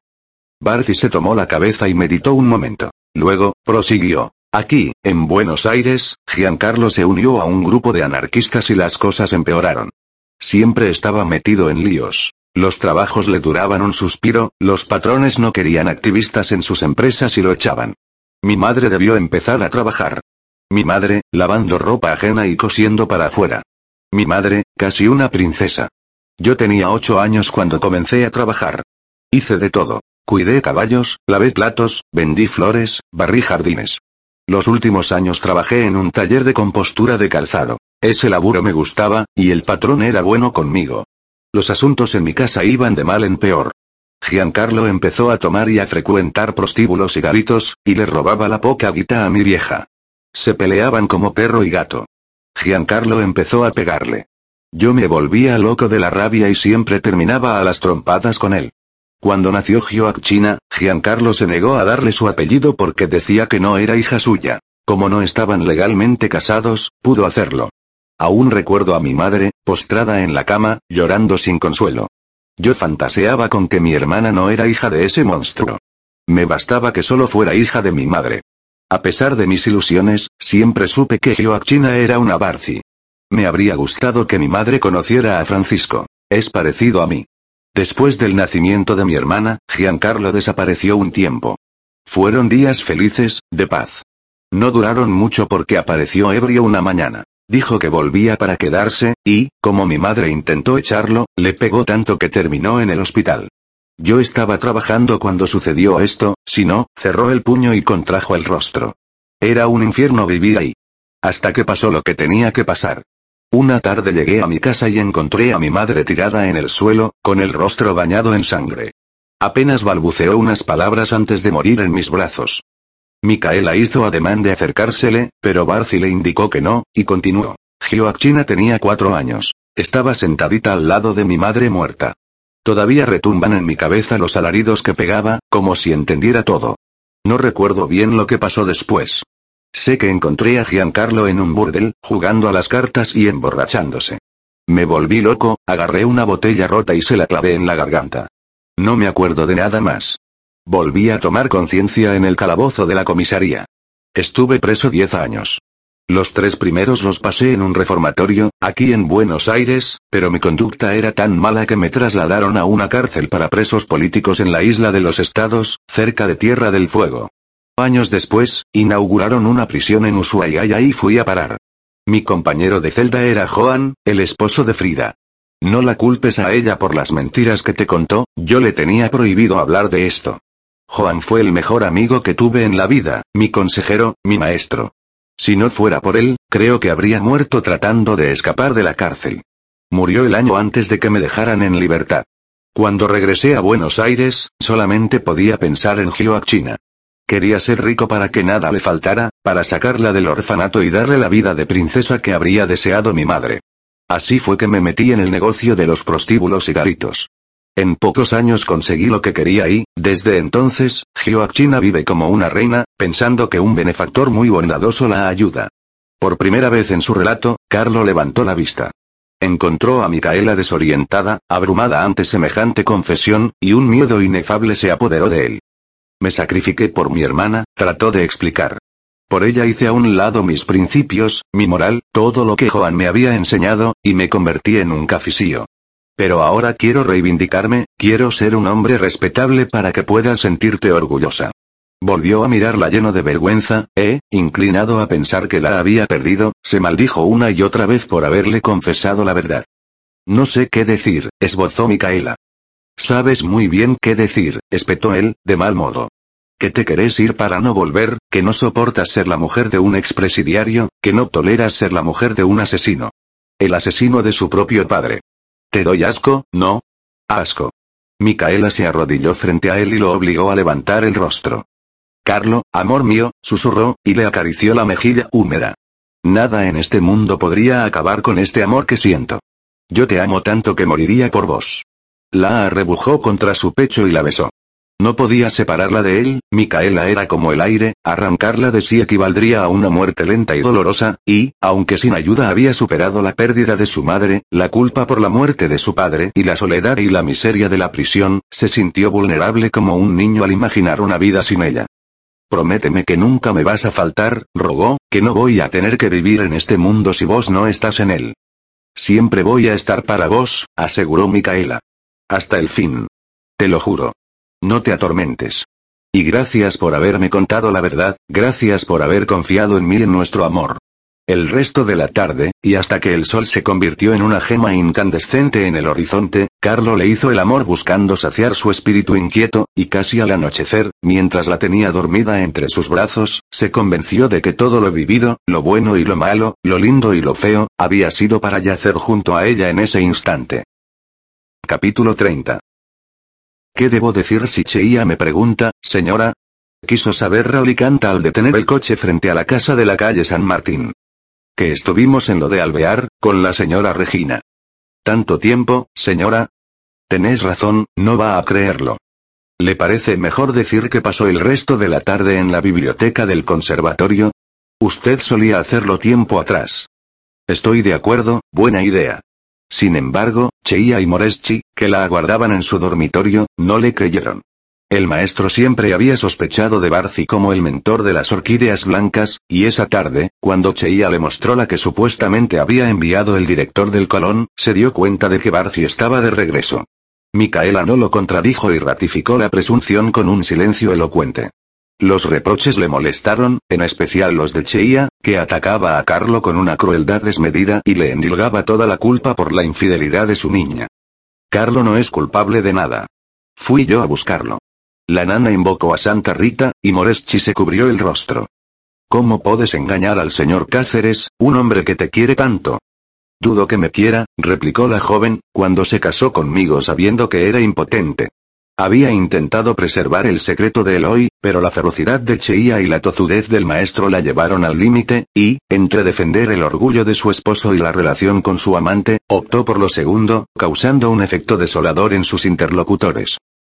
Barty se tomó la cabeza y meditó un momento. Luego, prosiguió. Aquí, en Buenos Aires, Giancarlo se unió a un grupo de anarquistas y las cosas empeoraron. Siempre estaba metido en líos. Los trabajos le duraban un suspiro, los patrones no querían activistas en sus empresas y lo echaban. Mi madre debió empezar a trabajar. Mi madre, lavando ropa ajena y cosiendo para afuera. Mi madre, casi una princesa. Yo tenía ocho años cuando comencé a trabajar. Hice de todo. Cuidé caballos, lavé platos, vendí flores, barrí jardines. Los últimos años trabajé en un taller de compostura de calzado. Ese laburo me gustaba, y el patrón era bueno conmigo. Los asuntos en mi casa iban de mal en peor. Giancarlo empezó a tomar y a frecuentar prostíbulos y garitos, y le robaba la poca guita a mi vieja. Se peleaban como perro y gato. Giancarlo empezó a pegarle. Yo me volvía loco de la rabia y siempre terminaba a las trompadas con él. Cuando nació Gioacchina, Giancarlo se negó a darle su apellido porque decía que no era hija suya. Como no estaban legalmente casados, pudo hacerlo. Aún recuerdo a mi madre, postrada en la cama, llorando sin consuelo. Yo fantaseaba con que mi hermana no era hija de ese monstruo. Me bastaba que solo fuera hija de mi madre. A pesar de mis ilusiones, siempre supe que Joachina era una Barci. Me habría gustado que mi madre conociera a Francisco. Es parecido a mí. Después del nacimiento de mi hermana, Giancarlo desapareció un tiempo. Fueron días felices, de paz. No duraron mucho porque apareció ebrio una mañana. Dijo que volvía para quedarse, y, como mi madre intentó echarlo, le pegó tanto que terminó en el hospital. Yo estaba trabajando cuando sucedió esto, si no, cerró el puño y contrajo el rostro. Era un infierno vivir ahí. Hasta que pasó lo que tenía que pasar. Una tarde llegué a mi casa y encontré a mi madre tirada en el suelo, con el rostro bañado en sangre. Apenas balbuceó unas palabras antes de morir en mis brazos. Micaela hizo ademán de acercársele, pero Barcy le indicó que no, y continuó. Gioachina tenía cuatro años. Estaba sentadita al lado de mi madre muerta. Todavía retumban en mi cabeza los alaridos que pegaba, como si entendiera todo. No recuerdo bien lo que pasó después. Sé que encontré a Giancarlo en un burdel, jugando a las cartas y emborrachándose. Me volví loco, agarré una botella rota y se la clavé en la garganta. No me acuerdo de nada más. Volví a tomar conciencia en el calabozo de la comisaría. Estuve preso diez años. Los tres primeros los pasé en un reformatorio, aquí en Buenos Aires, pero mi conducta era tan mala que me trasladaron a una cárcel para presos políticos en la isla de los Estados, cerca de Tierra del Fuego. Años después, inauguraron una prisión en Ushuaia y ahí fui a parar. Mi compañero de celda era Joan, el esposo de Frida. No la culpes a ella por las mentiras que te contó, yo le tenía prohibido hablar de esto. Juan fue el mejor amigo que tuve en la vida, mi consejero, mi maestro. Si no fuera por él, creo que habría muerto tratando de escapar de la cárcel. Murió el año antes de que me dejaran en libertad. Cuando regresé a Buenos Aires, solamente podía pensar en Gioachina. Quería ser rico para que nada le faltara, Para sacarla del orfanato y darle la vida de princesa que habría deseado mi madre. Así fue que me metí en el negocio de los prostíbulos y garitos. En pocos años conseguí lo que quería y, desde entonces, China vive como una reina, pensando que un benefactor muy bondadoso la ayuda. Por primera vez en su relato, Carlo levantó la vista. Encontró a Micaela desorientada, abrumada ante semejante confesión, y un miedo inefable se apoderó de él. Me sacrifiqué por mi hermana, trató de explicar. Por ella hice a un lado mis principios, mi moral, todo lo que Joan me había enseñado, y me convertí en un cafisío. Pero ahora quiero reivindicarme, quiero ser un hombre respetable para que puedas sentirte orgullosa. Volvió a mirarla lleno de vergüenza, e, inclinado a pensar que la había perdido, se maldijo una y otra vez por haberle confesado la verdad. No sé qué decir, esbozó Micaela. Sabes muy bien qué decir, espetó él, de mal modo. Que te querés ir para no volver, que no soportas ser la mujer de un expresidiario, que no toleras ser la mujer de un asesino. El asesino de su propio padre. ¿Te doy asco, no? Asco. Micaela se arrodilló frente a él y lo obligó a levantar el rostro. Carlo, amor mío, susurró, y le acarició la mejilla húmeda. Nada en este mundo podría acabar con este amor que siento. Yo te amo tanto que moriría por vos. La arrebujó contra su pecho y la besó. No podía separarla de él, Micaela era como el aire, arrancarla de sí equivaldría a una muerte lenta y dolorosa, y, aunque sin ayuda había superado la pérdida de su madre, la culpa por la muerte de su padre y la soledad y la miseria de la prisión, se sintió vulnerable como un niño al imaginar una vida sin ella. Prométeme que nunca me vas a faltar, rogó, que no voy a tener que vivir en este mundo si vos no estás en él. Siempre voy a estar para vos, aseguró Micaela. Hasta el fin. Te lo juro. No te atormentes. Y gracias por haberme contado la verdad, gracias por haber confiado en mí y en nuestro amor. El resto de la tarde, y hasta que el sol se convirtió en una gema incandescente en el horizonte, Carlo le hizo el amor buscando saciar su espíritu inquieto, y casi al anochecer, mientras la tenía dormida entre sus brazos, se convenció de que todo lo vivido, lo bueno y lo malo, lo lindo y lo feo, había sido para yacer junto a ella en ese instante. Capítulo 30 ¿Qué debo decir si Cheia me pregunta, señora? Quiso saber Ralicanta al detener el coche frente a la casa de la calle San Martín. Que estuvimos en lo de Alvear, con la señora Regina. ¿Tanto tiempo, señora? Tenés razón, no va a creerlo. ¿Le parece mejor decir que pasó el resto de la tarde en la biblioteca del conservatorio? Usted solía hacerlo tiempo atrás. Estoy de acuerdo, buena idea. Sin embargo, Cheia y Moreschi, que la aguardaban en su dormitorio, no le creyeron. El maestro siempre había sospechado de Barcy como el mentor de las orquídeas blancas, y esa tarde, cuando Cheia le mostró la que supuestamente había enviado el director del Colón, se dio cuenta de que Barcy estaba de regreso. Micaela no lo contradijo y ratificó la presunción con un silencio elocuente. Los reproches le molestaron, en especial los de Cheia, que atacaba a Carlo con una crueldad desmedida y le endilgaba toda la culpa por la infidelidad de su niña. Carlo no es culpable de nada. Fui yo a buscarlo. La nana invocó a Santa Rita, y Moreschi se cubrió el rostro. ¿Cómo puedes engañar al señor Cáceres, un hombre que te quiere tanto? Dudo que me quiera, replicó la joven, cuando se casó conmigo sabiendo que era impotente. Había intentado preservar el secreto de Eloy, pero la ferocidad de Cheia y la tozudez del maestro la llevaron al límite, y, entre defender el orgullo de su esposo y la relación con su amante, optó por lo segundo, causando un efecto desolador en sus interlocutores.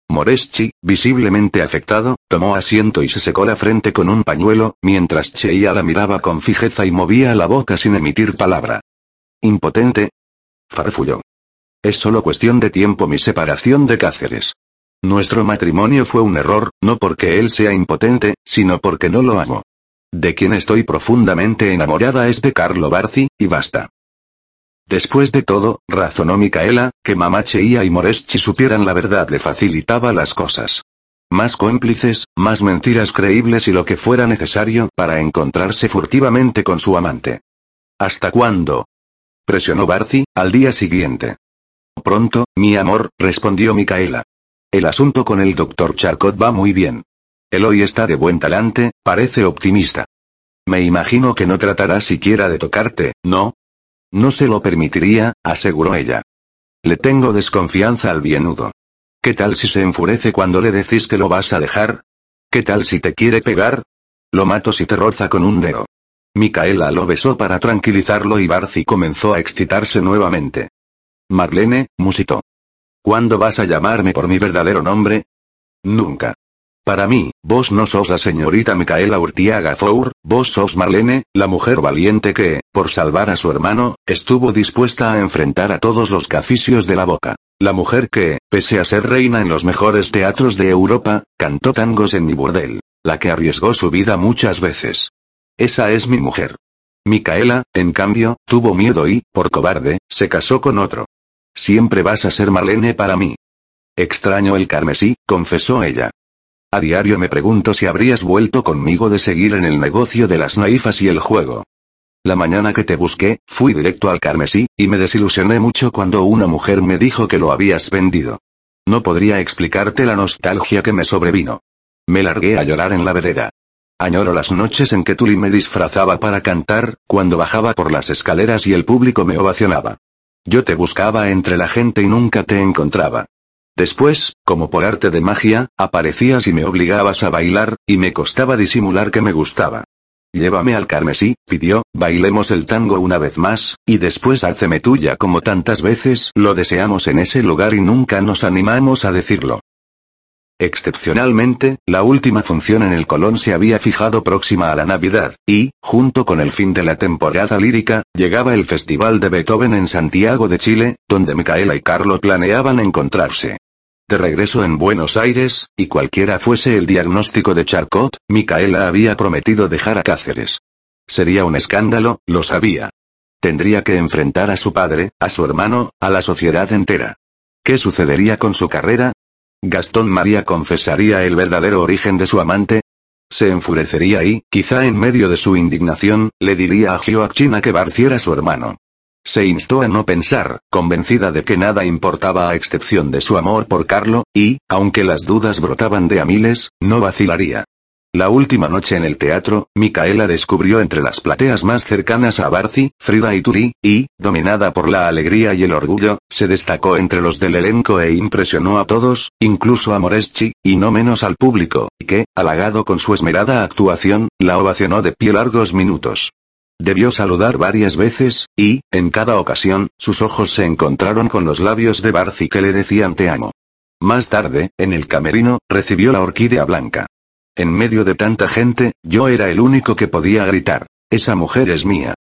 Moreschi, visiblemente afectado, tomó asiento y se secó la frente con un pañuelo, mientras Cheia la miraba con fijeza y movía la boca sin emitir palabra. Impotente. Farfulló. Es solo cuestión de tiempo mi separación de Cáceres. Nuestro matrimonio fue un error, no porque él sea impotente, sino porque no lo amo. De quien estoy profundamente enamorada es de Carlo Barci, y basta. Después de todo, razonó Micaela, que mamá Cheia y Moreschi supieran la verdad le facilitaba las cosas. Más cómplices, más mentiras creíbles y lo que fuera necesario para encontrarse furtivamente con su amante. ¿Hasta cuándo? Presionó Barci, al día siguiente. Pronto, mi amor, respondió Micaela. El asunto con el doctor Charcot va muy bien. hoy está de buen talante, parece optimista. Me imagino que no tratará siquiera de tocarte, ¿no? No se lo permitiría, aseguró ella. Le tengo desconfianza al bienudo. ¿Qué tal si se enfurece cuando le decís que lo vas a dejar? ¿Qué tal si te quiere pegar? Lo mato si te roza con un dedo. Micaela lo besó para tranquilizarlo y Barcy comenzó a excitarse nuevamente. Marlene, musitó. ¿Cuándo vas a llamarme por mi verdadero nombre? Nunca. Para mí, vos no sos la señorita Micaela Urtiaga Four, vos sos Marlene, la mujer valiente que, por salvar a su hermano, estuvo dispuesta a enfrentar a todos los caficios de la boca. La mujer que, pese a ser reina en los mejores teatros de Europa, cantó tangos en mi burdel. La que arriesgó su vida muchas veces. Esa es mi mujer. Micaela, en cambio, tuvo miedo y, por cobarde, se casó con otro. Siempre vas a ser Marlene para mí. Extraño el carmesí, confesó ella. A diario me pregunto si habrías vuelto conmigo de seguir en el negocio de las naifas y el juego. La mañana que te busqué, fui directo al carmesí, y me desilusioné mucho cuando una mujer me dijo que lo habías vendido. No podría explicarte la nostalgia que me sobrevino. Me largué a llorar en la vereda. Añoro las noches en que Tuli me disfrazaba para cantar, cuando bajaba por las escaleras y el público me ovacionaba. Yo te buscaba entre la gente y nunca te encontraba. Después, como por arte de magia, aparecías y me obligabas a bailar, y me costaba disimular que me gustaba. Llévame al carmesí, pidió, bailemos el tango una vez más, y después háceme tuya como tantas veces lo deseamos en ese lugar y nunca nos animamos a decirlo. Excepcionalmente, la última función en el Colón se había fijado próxima a la Navidad, y, junto con el fin de la temporada lírica, llegaba el Festival de Beethoven en Santiago de Chile, donde Micaela y Carlo planeaban encontrarse. De regreso en Buenos Aires, y cualquiera fuese el diagnóstico de Charcot, Micaela había prometido dejar a Cáceres. Sería un escándalo, lo sabía. Tendría que enfrentar a su padre, a su hermano, a la sociedad entera. ¿Qué sucedería con su carrera? Gastón María confesaría el verdadero origen de su amante. Se enfurecería y, quizá en medio de su indignación, le diría a Joaquina que Barciera su hermano. Se instó a no pensar, convencida de que nada importaba a excepción de su amor por Carlo, y, aunque las dudas brotaban de a miles, no vacilaría. La última noche en el teatro, Micaela descubrió entre las plateas más cercanas a Barci, Frida y Turi, y, dominada por la alegría y el orgullo, se destacó entre los del elenco e impresionó a todos, incluso a Moreschi, y no menos al público, que, halagado con su esmerada actuación, la ovacionó de pie largos minutos. Debió saludar varias veces, y, en cada ocasión, sus ojos se encontraron con los labios de Barci que le decían te amo. Más tarde, en el camerino, recibió la orquídea blanca. En medio de tanta gente, yo era el único que podía gritar. Esa mujer es mía.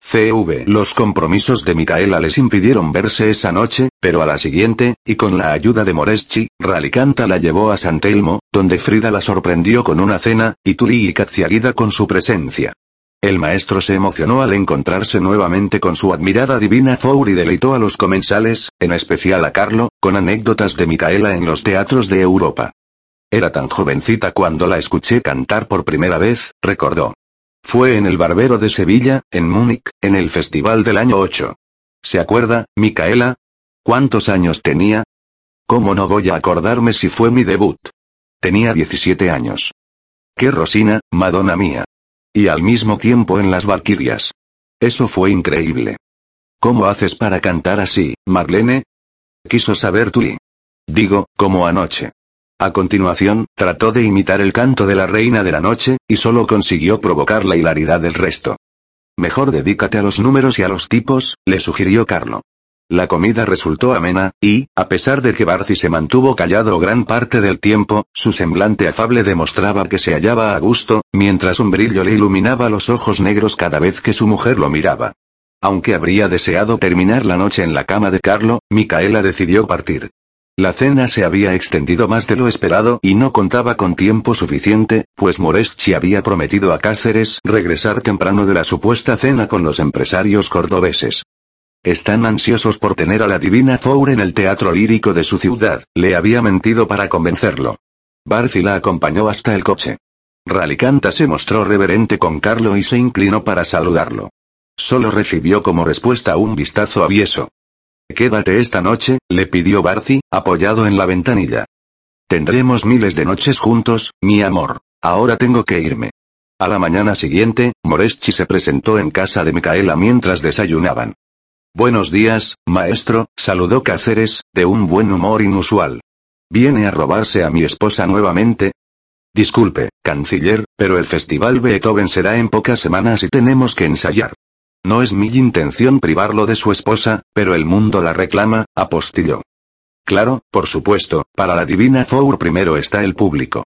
CV. Los compromisos de Micaela les impidieron verse esa noche, pero a la siguiente, y con la ayuda de Moreschi, Ralicanta la llevó a San Telmo, donde Frida la sorprendió con una cena, y Turi y Cazziaguida con su presencia. El maestro se emocionó al encontrarse nuevamente con su admirada divina Four y deleitó a los comensales, en especial a Carlo, con anécdotas de Micaela en los teatros de Europa. Era tan jovencita cuando la escuché cantar por primera vez, recordó. Fue en el Barbero de Sevilla, en Múnich, en el festival del año 8. ¿Se acuerda, Micaela? ¿Cuántos años tenía? ¿Cómo no voy a acordarme si fue mi debut? Tenía 17 años. ¡Qué Rosina, Madonna mía! Y al mismo tiempo en las Valquirias. Eso fue increíble. ¿Cómo haces para cantar así, Marlene? Quiso saber tú. Digo, como anoche. A continuación, trató de imitar el canto de la reina de la noche, y solo consiguió provocar la hilaridad del resto. Mejor dedícate a los números y a los tipos, le sugirió Carlo. La comida resultó amena, y, a pesar de que Barcy se mantuvo callado gran parte del tiempo, su semblante afable demostraba que se hallaba a gusto, mientras un brillo le iluminaba los ojos negros cada vez que su mujer lo miraba. Aunque habría deseado terminar la noche en la cama de Carlo, Micaela decidió partir. La cena se había extendido más de lo esperado y no contaba con tiempo suficiente, pues Moreschi había prometido a Cáceres regresar temprano de la supuesta cena con los empresarios cordobeses. Están ansiosos por tener a la divina Four en el teatro lírico de su ciudad, le había mentido para convencerlo. Barcy la acompañó hasta el coche. Ralicanta se mostró reverente con Carlo y se inclinó para saludarlo. Solo recibió como respuesta un vistazo avieso. Quédate esta noche, le pidió Barcy, apoyado en la ventanilla. Tendremos miles de noches juntos, mi amor. Ahora tengo que irme. A la mañana siguiente, Moreschi se presentó en casa de Micaela mientras desayunaban. Buenos días, maestro, saludó Cáceres, de un buen humor inusual. ¿Viene a robarse a mi esposa nuevamente? Disculpe, canciller, pero el festival Beethoven será en pocas semanas y tenemos que ensayar. No es mi intención privarlo de su esposa, pero el mundo la reclama, apostilló. Claro, por supuesto, para la divina Four primero está el público.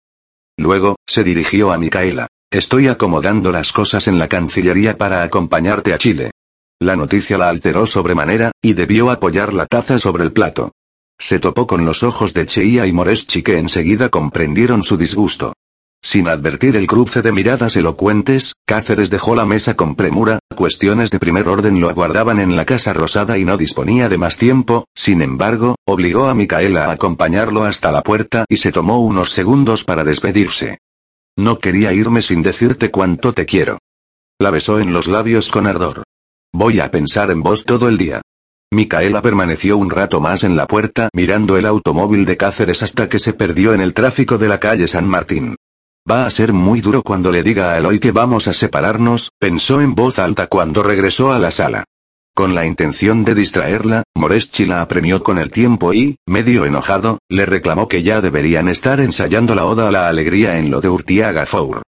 Luego, se dirigió a Micaela. Estoy acomodando las cosas en la Cancillería para acompañarte a Chile. La noticia la alteró sobremanera, y debió apoyar la taza sobre el plato. Se topó con los ojos de Cheia y Moreschi que enseguida comprendieron su disgusto. Sin advertir el cruce de miradas elocuentes, Cáceres dejó la mesa con premura, cuestiones de primer orden lo aguardaban en la Casa Rosada y no disponía de más tiempo, sin embargo, obligó a Micaela a acompañarlo hasta la puerta y se tomó unos segundos para despedirse. No quería irme sin decirte cuánto te quiero. La besó en los labios con ardor. Voy a pensar en vos todo el día. Micaela permaneció un rato más en la puerta mirando el automóvil de Cáceres hasta que se perdió en el tráfico de la calle San Martín. Va a ser muy duro cuando le diga a Eloy que vamos a separarnos, pensó en voz alta cuando regresó a la sala. Con la intención de distraerla, Moreschi la apremió con el tiempo y, medio enojado, le reclamó que ya deberían estar ensayando la oda a la alegría en lo de Urtiaga Four.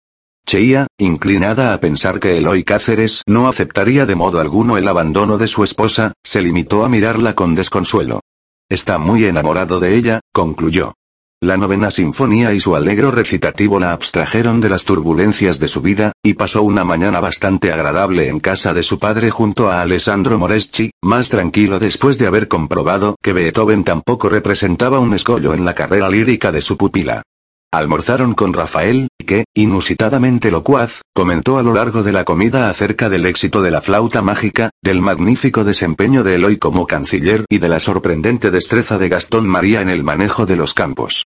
Cheia, inclinada a pensar que Eloy Cáceres no aceptaría de modo alguno el abandono de su esposa, se limitó a mirarla con desconsuelo. Está muy enamorado de ella, concluyó. La novena sinfonía y su alegro recitativo la abstrajeron de las turbulencias de su vida, y pasó una mañana bastante agradable en casa de su padre junto a Alessandro Moreschi, más tranquilo después de haber comprobado que Beethoven tampoco representaba un escollo en la carrera lírica de su pupila. Almorzaron con Rafael, que, inusitadamente locuaz, comentó a lo largo de la comida acerca del éxito de la flauta mágica, del magnífico desempeño de Eloy como canciller y de la sorprendente destreza de Gastón María en el manejo de los campos.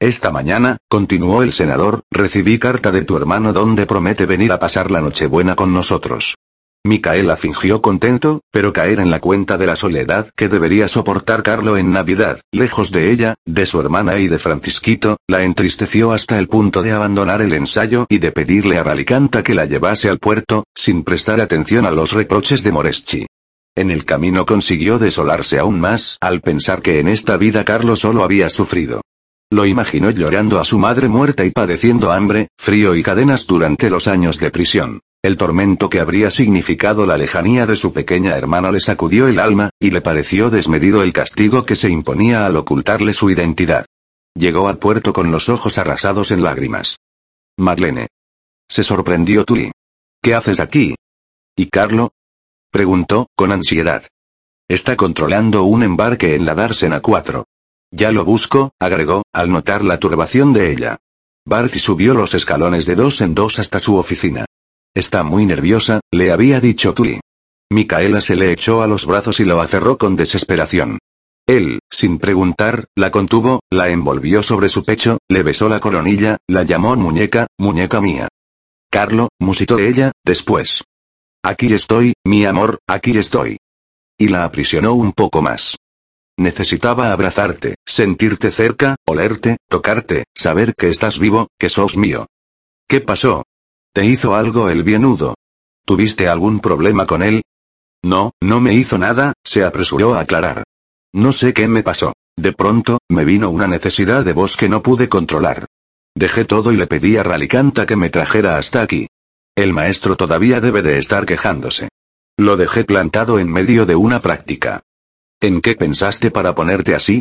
Esta mañana, continuó el senador, recibí carta de tu hermano donde promete venir a pasar la Nochebuena con nosotros. Micaela fingió contento, pero caer en la cuenta de la soledad que debería soportar Carlo en Navidad, lejos de ella, de su hermana y de Francisquito, la entristeció hasta el punto de abandonar el ensayo y de pedirle a Ralicanta que la llevase al puerto, sin prestar atención a los reproches de Moreschi. En el camino consiguió desolarse aún más al pensar que en esta vida Carlo solo había sufrido. Lo imaginó llorando a su madre muerta y padeciendo hambre, frío y cadenas durante los años de prisión. El tormento que habría significado la lejanía de su pequeña hermana le sacudió el alma, y le pareció desmedido el castigo que se imponía al ocultarle su identidad. Llegó al puerto con los ojos arrasados en lágrimas. Marlene. Se sorprendió Tuli. ¿Qué haces aquí? ¿Y Carlo? Preguntó, con ansiedad. Está controlando un embarque en la Darsena 4. Ya lo busco, agregó, al notar la turbación de ella. Barty subió los escalones de dos en dos hasta su oficina. Está muy nerviosa, le había dicho Tuli. Micaela se le echó a los brazos y lo aferró con desesperación. Él, sin preguntar, la contuvo, la envolvió sobre su pecho, le besó la coronilla, la llamó muñeca, muñeca mía. Carlo, musitó ella, después. Aquí estoy, mi amor, aquí estoy. Y la aprisionó un poco más. Necesitaba abrazarte, sentirte cerca, olerte, tocarte, saber que estás vivo, que sos mío. ¿Qué pasó? ¿Te hizo algo el bienudo? ¿Tuviste algún problema con él? No, no me hizo nada, se apresuró a aclarar. No sé qué me pasó. De pronto, me vino una necesidad de voz que no pude controlar. Dejé todo y le pedí a Ralicanta que me trajera hasta aquí. El maestro todavía debe de estar quejándose. Lo dejé plantado en medio de una práctica. ¿En qué pensaste para ponerte así?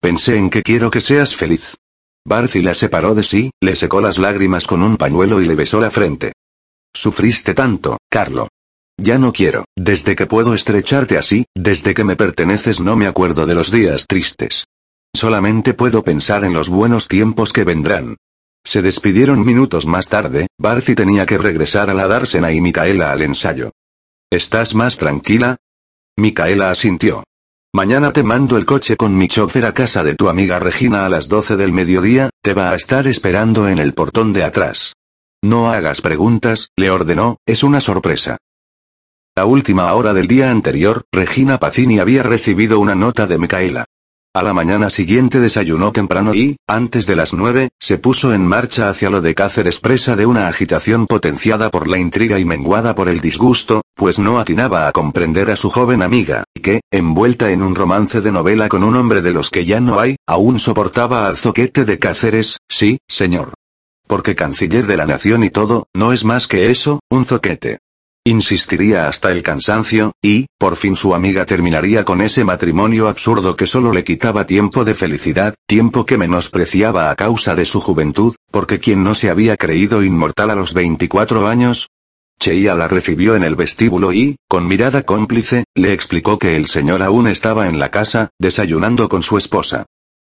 Pensé en que quiero que seas feliz. Barcy la separó de sí, le secó las lágrimas con un pañuelo y le besó la frente. Sufriste tanto, Carlo. Ya no quiero. Desde que puedo estrecharte así, desde que me perteneces no me acuerdo de los días tristes. Solamente puedo pensar en los buenos tiempos que vendrán. Se despidieron minutos más tarde, Barcy tenía que regresar a la dársena y Micaela al ensayo. ¿Estás más tranquila? Micaela asintió. Mañana te mando el coche con mi chofer a casa de tu amiga Regina a las 12 del mediodía, te va a estar esperando en el portón de atrás. No hagas preguntas, le ordenó, es una sorpresa. A última hora del día anterior, Regina Pacini había recibido una nota de Micaela. A la mañana siguiente desayunó temprano y, antes de las nueve, se puso en marcha hacia lo de Cáceres presa de una agitación potenciada por la intriga y menguada por el disgusto, pues no atinaba a comprender a su joven amiga, que, envuelta en un romance de novela con un hombre de los que ya no hay, aún soportaba al zoquete de Cáceres, sí, señor. porque canciller de la nación y todo, no es más que eso, un zoquete. Insistiría hasta el cansancio, y, por fin su amiga terminaría con ese matrimonio absurdo que solo le quitaba tiempo de felicidad, tiempo que menospreciaba a causa de su juventud, porque quien no se había creído inmortal a los 24 años, Cheia la recibió en el vestíbulo y, con mirada cómplice, le explicó que el señor aún estaba en la casa, desayunando con su esposa.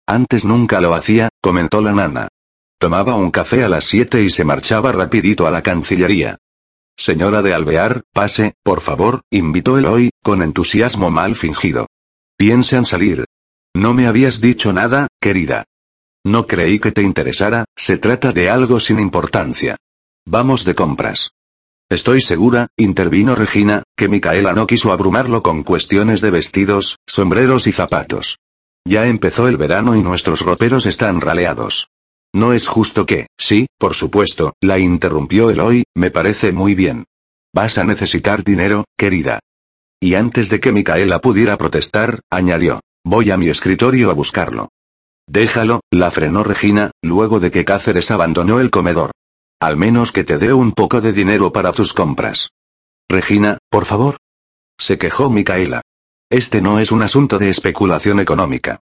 Antes nunca lo hacía, comentó la nana. Tomaba un café a las siete y se marchaba rapidito a la cancillería. Señora de Alvear, pase, por favor, invitó Eloy, con entusiasmo mal fingido. Piensan salir. No me habías dicho nada, querida. No creí que te interesara, se trata de algo sin importancia. Vamos de compras. Estoy segura, intervino Regina, que Micaela no quiso abrumarlo con cuestiones de vestidos, sombreros y zapatos. Ya empezó el verano y nuestros roperos están raleados. No es justo que, sí, por supuesto, la interrumpió Eloy, me parece muy bien. Vas a necesitar dinero, querida. Y antes de que Micaela pudiera protestar, añadió, voy a mi escritorio a buscarlo. Déjalo, la frenó Regina, luego de que Cáceres abandonó el comedor. Al menos que te dé un poco de dinero para tus compras. Regina, por favor. Se quejó Micaela. Este no es un asunto de especulación económica.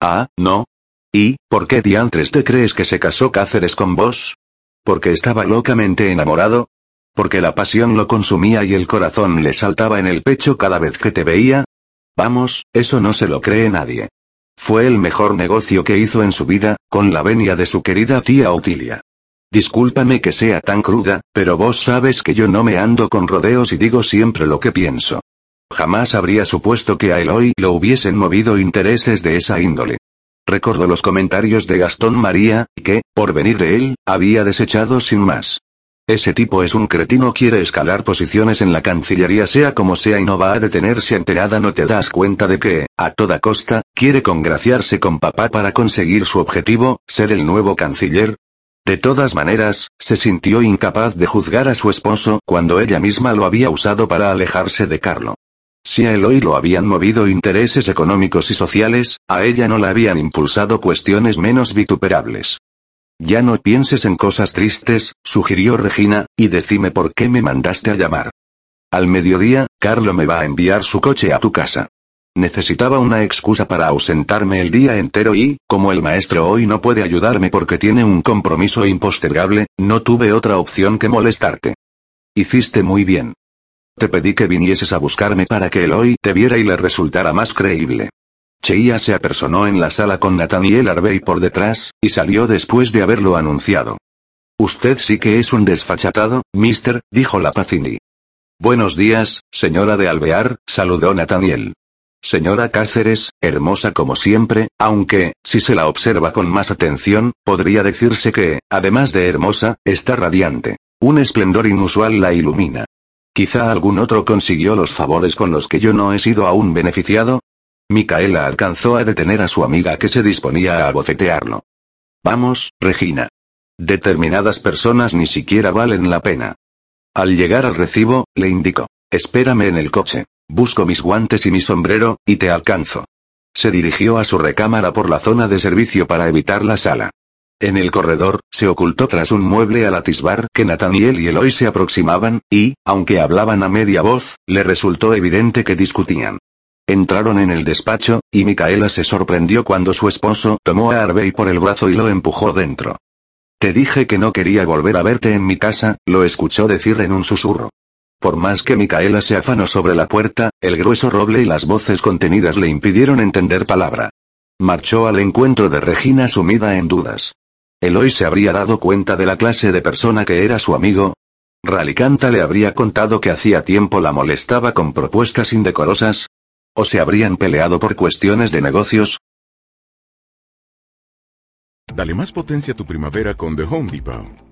Ah, no, ¿Y, por qué diantres te crees que se casó Cáceres con vos? ¿Porque estaba locamente enamorado? ¿Porque la pasión lo consumía y el corazón le saltaba en el pecho cada vez que te veía? Vamos, eso no se lo cree nadie. Fue el mejor negocio que hizo en su vida, con la venia de su querida tía Otilia. Discúlpame que sea tan cruda, pero vos sabes que yo no me ando con rodeos y digo siempre lo que pienso. Jamás habría supuesto que a Eloy lo hubiesen movido intereses de esa índole. Recordó los comentarios de Gastón María, que, por venir de él, había desechado sin más. Ese tipo es un cretino, quiere escalar posiciones en la Cancillería sea como sea y no va a detenerse enterada no te das cuenta de que, a toda costa, quiere congraciarse con papá para conseguir su objetivo, ser el nuevo canciller. De todas maneras, se sintió incapaz de juzgar a su esposo cuando ella misma lo había usado para alejarse de Carlo. Si a Eloy lo habían movido intereses económicos y sociales, a ella no la habían impulsado cuestiones menos vituperables. Ya no pienses en cosas tristes, sugirió Regina, y decime por qué me mandaste a llamar. Al mediodía, Carlo me va a enviar su coche a tu casa. Necesitaba una excusa para ausentarme el día entero y, como el maestro hoy no puede ayudarme porque tiene un compromiso impostergable, no tuve otra opción que molestarte. Hiciste muy bien. Te pedí que vinieses a buscarme para que Eloy te viera y le resultara más creíble. Cheia se apersonó en la sala con Nathaniel Arbey por detrás, y salió después de haberlo anunciado. Usted sí que es un desfachatado, mister, dijo la Pacini. Buenos días, señora de Alvear, saludó Nathaniel. Señora Cáceres, hermosa como siempre, aunque, si se la observa con más atención, podría decirse que, además de hermosa, está radiante. Un esplendor inusual la ilumina. Quizá algún otro consiguió los favores con los que yo no he sido aún beneficiado. Micaela alcanzó a detener a su amiga que se disponía a bofetearlo. Vamos, Regina. Determinadas personas ni siquiera valen la pena. Al llegar al recibo, le indicó. Espérame en el coche. Busco mis guantes y mi sombrero, y te alcanzo. Se dirigió a su recámara por la zona de servicio para evitar la sala. En el corredor, se ocultó tras un mueble al atisbar que Nathaniel y Eloy se aproximaban, y, aunque hablaban a media voz, le resultó evidente que discutían. Entraron en el despacho, y Micaela se sorprendió cuando su esposo tomó a Harvey por el brazo y lo empujó dentro. Te dije que no quería volver a verte en mi casa, lo escuchó decir en un susurro. Por más que Micaela se afanó sobre la puerta, el grueso roble y las voces contenidas le impidieron entender palabra. Marchó al encuentro de Regina sumida en dudas. Eloy se habría dado cuenta de la clase de persona que era su amigo. Ralicanta le habría contado que hacía tiempo la molestaba con propuestas indecorosas. ¿O se habrían peleado por cuestiones de negocios? Dale más potencia a tu primavera con The Home Depot.